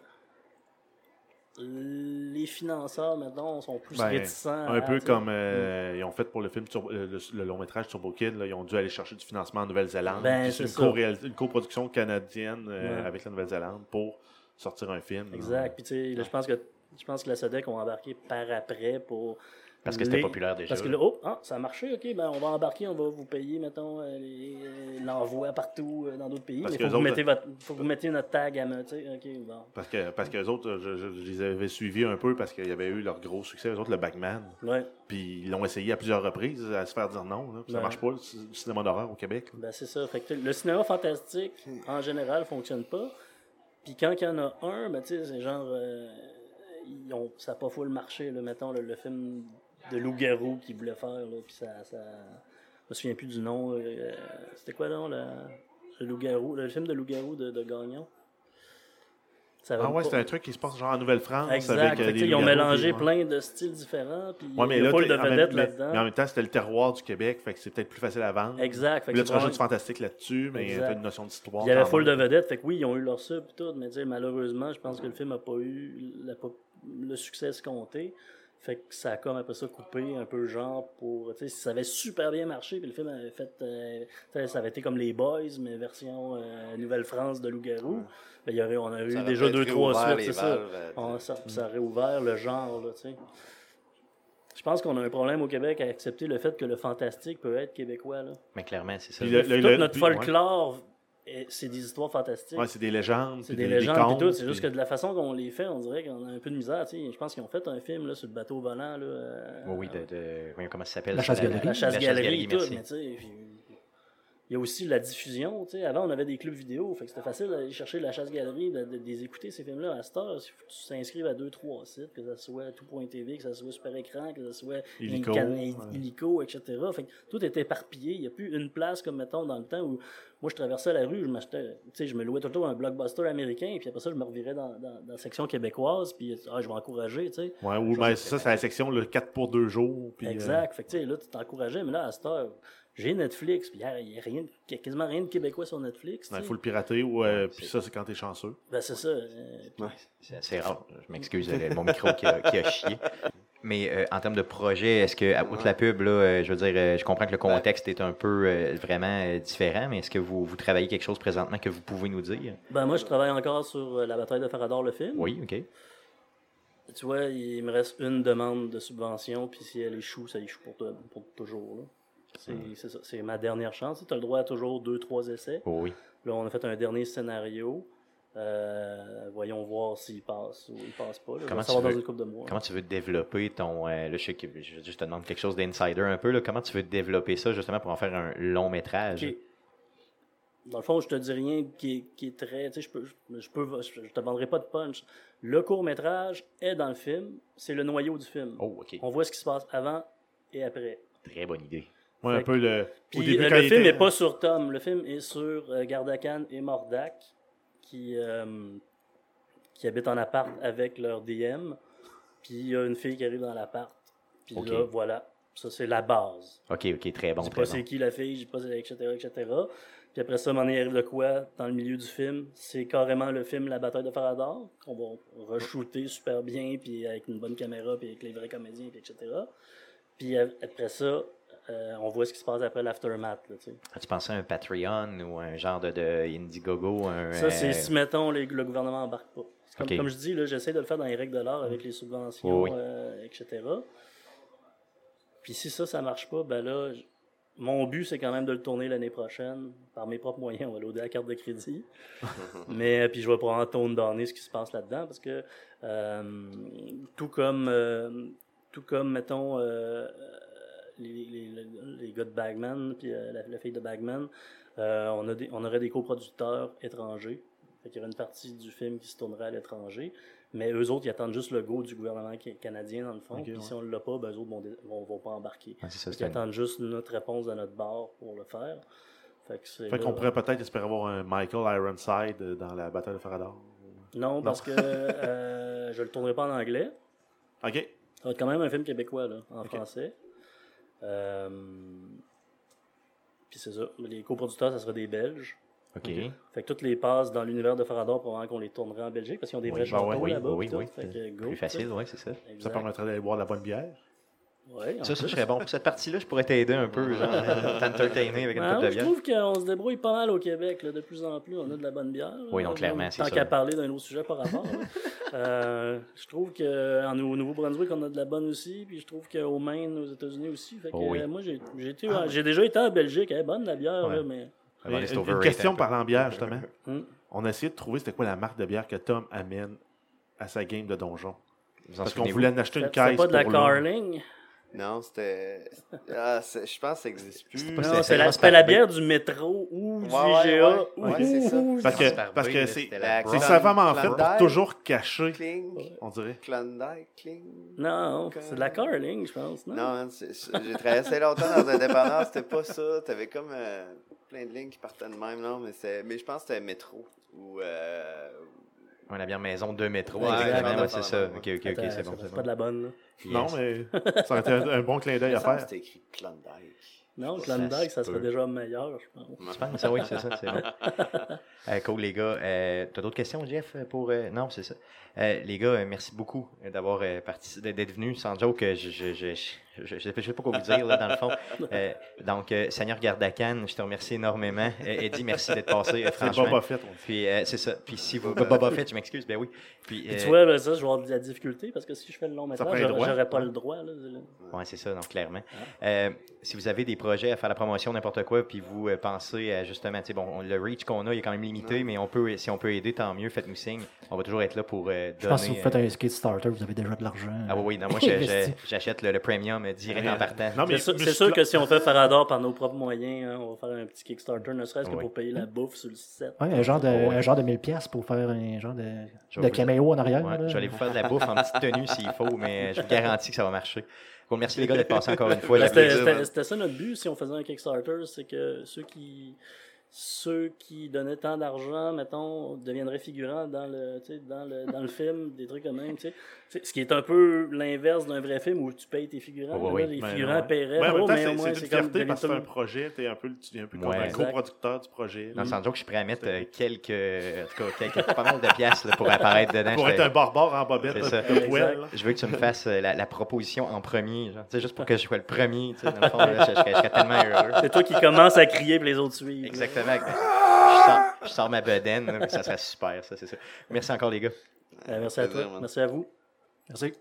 Les financeurs, maintenant, sont plus Ben, réticents. Un peu comme euh, ils ont fait pour le film Turbo- le, long métrage Turbo Kid, là, ils ont dû aller chercher du financement en Nouvelle-Zélande. Ben, c'est une, coproduction canadienne euh, Ouais. avec la Nouvelle-Zélande pour sortir un film. Exact. Puis tu sais, je pense que je pense que la SODEC ont embarqué par après pour. Parce que c'était les- populaire déjà. Parce que là, oh, ah, ça a marché, ok, ben on va embarquer, on va vous payer, mettons, euh, euh, l'envoi partout euh, dans d'autres pays. Parce mais il faut, autres- mettez votre- faut que vous mettiez notre tag à me, tu sais, ok, bon. Parce que parce que les autres, je, je- je les avais suivis un peu parce qu'il y avait eu leur gros succès, les autres, le Bagman. Ouais, Puis ils l'ont essayé à plusieurs reprises à se faire dire non. là. Puis Ça Ouais. marche pas, le cinéma d'horreur au Québec. ben c'est ça. Fait que le cinéma fantastique, en général, fonctionne pas. Puis quand il y en a un, ben tu sais, c'est genre. euh, ça n'a pas full marché, là, mettons, le, le film de loup-garou qu'ils voulaient faire, là, puis ça, ça. Je me souviens plus du nom. euh, C'était quoi, non, le, le loup-garou, le film de loup-garou de Gagnon? Ah ouais, c'est un truc qui se passe genre en Nouvelle-France. Exact. Avec, ils ont mélangé ouais. plein de styles différents, puis Ouais, mais il y a là, pas de mais- là-dedans. mais en même temps, c'était le terroir du Québec, fait que c'est peut-être plus facile à vendre. Exact. Fait Puis là, tu rajoutes du fantastique là-dessus, mais Exact. t'as une notion d'histoire. Il y avait full de vedettes, fait que oui, ils ont eu leur sub et tout, mais malheureusement, je pense que le film n'a pas eu le succès escompté. Fait que ça a comme après ça coupé un peu genre pour. Tu sais, si ça avait super bien marché, puis le film avait fait. euh, tu sais, ça avait été comme Les Boys, mais version euh, Nouvelle-France de Loup-Garou. Ben, il y aurait, on aurait Ça eu déjà deux, trois suites, c'est ça. euh, On- ça. Ça aurait ouvert le genre, là, tu sais. Je pense qu'on a un problème au Québec à accepter le fait que le fantastique peut être québécois, là. Mais clairement, c'est ça. Puis le- le- Tout le- notre folklore, c'est des histoires fantastiques. Ouais, c'est des légendes. C'est des légendes et tout. C'est juste que de la façon qu'on les fait, on dirait qu'on a un peu de misère. tu sais. Je pense qu'ils ont fait un film là, sur le bateau volant. Là, euh, Oui, oui, de, de- comment ça s'appelle? La chasse-galerie. la chasse-galerie et tout. merci. Mais tu sais, puis, il y a aussi la diffusion. tu sais. Avant, on avait des clubs vidéo. Fait que c'était facile d'aller chercher la chasse-galerie, de, de- de les écouter, ces films-là. À cette heure, il faut que tu t'inscrives à deux, trois sites, que ce soit tout.tv, que ce soit Super Écran, que ce soit Illico, ouais. Illico, etc. Fait que tout est éparpillé. Il n'y a plus une place comme, mettons, dans le temps où moi, je traversais la rue, je m'achetais, tu sais, je me louais tout le temps un blockbuster américain, puis après ça, je me revirais dans, dans, dans la section québécoise, puis ah, je vais encourager, tu sais. Ouais, ou ben, ça, c'est la section le 4 pour 2 jours. Puis, euh, Exact. Fait que, tu sais, là, tu t'encourageais, mais là, à cette heure, j'ai Netflix, puis il n'y a, rien, y a quasiment rien de québécois sur Netflix. tu il faut le pirater, ou euh, puis ça, c'est quand t'es chanceux. Ben, c'est ça. euh, C'est assez rare. Je m'excuse, mon micro qui a, qui a chié. Mais euh, en termes de projet, est-ce que, à- outre Ouais. la pub, là, euh, je veux dire, euh, je comprends que le contexte est un peu euh, vraiment euh, différent, mais est-ce que vous, vous travaillez quelque chose présentement que vous pouvez nous dire? Ben, moi, je travaille encore sur euh, la bataille de Farador, le film. Oui, OK. Tu vois, il me reste une demande de subvention, puis si elle échoue, ça échoue pour, pour toujours. là. C'est ma dernière chance. Tu as le droit à toujours deux, trois essais. Oh, oui. Là, on a fait un dernier scénario. Euh, voyons voir s'il passe ou il passe pas. là. Comment tu dans veux- une couple de mois. Comment tu veux développer ton. euh, là, je sais que je, je te demande quelque chose d'insider un peu. Là, comment tu veux développer ça justement pour en faire un long métrage? Ok. Dans le fond, je te dis rien qui est, qui est très. Tu sais, je peux, je, peux, je, je te demanderai pas de punch. Le court métrage est dans le film. C'est le noyau du film. Oh. On voit ce qui se passe avant et après. Très bonne idée. Ouais, un peu le. Puis au début, euh, quand le il film était- n'est pas sur Tom. Le film est sur euh, Gardakan et Mordak qui, euh, qui habitent en appart avec leur DM. Puis il y a une fille qui arrive dans l'appart. Puis là, voilà. Ça, c'est la base. OK, OK, très bon. je sais pas bon. c'est qui la fille, je sais pas c'est- etc., etc. Puis après ça, il arrive de quoi dans le milieu du film? C'est carrément le film La bataille de Farador, qu'on va re-shooter super bien, puis avec une bonne caméra, puis avec les vrais comédiens, puis etc. Puis après ça, euh, on voit ce qui se passe après l'aftermath. tu sais. As-tu pensé à un Patreon ou un genre de, de Indiegogo? Un, Ça, c'est euh, si, mettons, les- le gouvernement embarque pas. Comme, je dis, j'essaie de le faire dans les règles de l'art avec les subventions, Oui, euh, etc. Puis si ça, ça marche pas, ben là, mon but, c'est quand même de le tourner l'année prochaine par mes propres moyens. On va loader la carte de crédit. Mais puis je vais probablement tone donner ce qui se passe là-dedans parce que euh, tout comme euh, tout comme mettons les, les, gars de Bagman puis euh, la, la fille de Bagman, euh, on a des, on aurait des coproducteurs étrangers. Fait qu'il y aurait une partie du film qui se tournerait à l'étranger. Mais eux autres, ils attendent juste le go du gouvernement ca- canadien, dans le fond. Ok, Puis ouais. si on ne l'a pas, ben, eux autres vont, dé- vont, vont pas embarquer. ça, un- attendent juste notre réponse à notre bar pour le faire. Fait qu'on pourrait peut-être espérer avoir un Michael Ironside euh, dans la bataille de Farador. Non, parce que euh, je le tournerai pas en anglais. Ok. Ça va être quand même un film québécois, là, en français. Euh, Puis c'est ça. Les coproducteurs, ça serait des Belges. OK. Fait que toutes les passes dans l'univers de Farador, probablement qu'on les tournerait en Belgique, parce qu'ils ont des Oui, vrais bah chanteurs ouais, oui, là-bas. oui, oui. Fait que go, Plus facile, ça. oui, c'est ça. Ça permettrait d'aller boire de la bonne bière. Ouais, Ça, ça, je serais bon. Pour cette partie-là, je pourrais t'aider un peu, genre, t'entertainer avec une Ouais, coupe de moi, je bière. trouve qu'on se débrouille pas mal au Québec, là, de plus en plus. On a de la bonne bière. Oui, là. clairement, c'est Tant ça. qu'à parler d'un autre sujet par rapport. Euh, je trouve qu'au Nouveau-Brunswick, on a de la bonne aussi. Puis je trouve qu'au Maine, aux États-Unis aussi. Fait que, Oh oui. euh, moi, j'ai déjà été en Belgique. Elle est bonne, la bière, Ouais. là, mais. C'est une, question un parlant bière, justement. Hmm? On a essayé de trouver c'était quoi la marque de bière que Tom amène à sa game de donjon. Vous Parce qu'on voulait en acheter une C'est caisse. pas de la. Carling? Non, c'était. Ah, je pense que ça n'existe plus. Non, c'est- la, la bière du métro ou du Ouais, ouais, IGA. ouais. ou- Ouais, c'est ça. ou- Parce que, parce que c'est c'est Clan- savamment fait pour toujours cacher, Kling. on dirait. Klondike, Kling. Non, c'est de la Carling, je pense. Non? J'ai travaillé assez longtemps dans un dépanneur, c'était pas ça. T'avais comme euh, plein de lignes qui partaient de même, non, mais, c'est- mais je pense que c'était métro. Ou. Euh, Ouais, la bière maison de métro. Ouais, ouais, ouais, c'est ça. OK, OK, OK, c'est bon. ça, c'est pas de la bonne. là. Yes. Non, mais ça aurait été un, un bon clin d'œil à faire. C'était écrit Klondike. Non, Ça Klondike, se ça serait déjà meilleur, je pense. Tu penses? Ah oui, c'est ça, c'est bon. Euh, cool, les gars. Euh, T'as d'autres questions, Jeff, pour... euh, Non, c'est ça. Euh, les gars, euh, merci beaucoup d'avoir euh, participé, d'être venus. Sans joke, je je, je, je, je, je sais pas quoi vous dire, là, dans le fond. Euh, donc, euh, Seigneur Gardakan, je te remercie énormément. Euh, Eddie, merci d'être passé, euh, C'est franchement. Boba Fett, on dit. Puis, euh, c'est ça. Puis, si vous... Boba Fett, je m'excuse, ben oui. Puis, Puis euh, tu vois, là, ça, je vais avoir de la difficulté parce que si je fais le long métrage, les j'aurais pas le droit. Oui, c'est ça, donc clairement. Euh, si vous avez des projets à faire la promotion, n'importe quoi, puis vous euh, pensez à justement, tu sais, bon, on- le reach qu'on a il est quand même limité, mais on peut, si on peut aider, tant mieux, faites-nous signe. On va toujours être là pour euh, Je pense que si donner. vous faites un skate starter, vous avez déjà de l'argent. Ah oui, non, moi, je- je- j'achète le, le premium euh, direct en partant. Non, mais C'est sûr, mais que si on fait Farador par nos propres moyens, hein, on va faire un petit Kickstarter, ne serait-ce que Oui. pour payer la bouffe sur le set. Ouais, un genre de, Ouais. un genre de 1000$ piastres pour faire un genre de, de caméo en arrière. Ouais, je vais aller vous faire de la bouffe en petite tenue s'il faut, mais je vous garantis que ça va marcher. Cool, merci les gars d'être passés encore une fois. C'était ça notre but si on faisait un Kickstarter, c'est que ceux qui, ceux qui donnaient tant d'argent, mettons, deviendraient figurants dans le, tu sais, dans le, dans le film, des trucs comme même, tu sais. C'est- Ce qui est un peu l'inverse d'un vrai film où tu payes tes figurants. Là, les Ben, figurants ouais. paieraient. Ouais, en même Oh, temps, mais c'est au moins, c'est une comme parce que c'est un projet. T'es un peu, tu deviens un peu comme un coproducteur du projet. Dans le sens que je suis prêt à mettre euh, quelques, en tout cas, quelques, pas mal de pièces là, pour apparaître dedans. Pour être un barbare en bobette ça. Je veux que tu me fasses euh, la, la proposition en premier, genre, juste pour que je sois le premier. tu sais, Dans le fond, là, je, je serais, je serais tellement heureux. C'est toi qui commences à crier puis les autres suivent. là. Exactement. Je sors, je sors ma bedaine, ça serait super, ça, c'est ça. Merci encore, les gars. Euh, merci à toi. Merci à vous. Merci.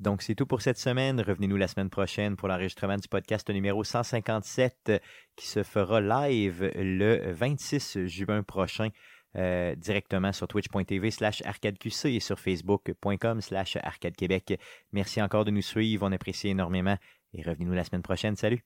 Donc, c'est tout pour cette semaine. Revenez-nous la semaine prochaine pour l'enregistrement du podcast numéro 157 euh, qui se fera live le 26 juin prochain euh, directement sur twitch.tv slash arcadeqc et sur facebook.com slash arcadequebec. Merci encore de nous suivre. On apprécie énormément et revenez-nous la semaine prochaine. Salut!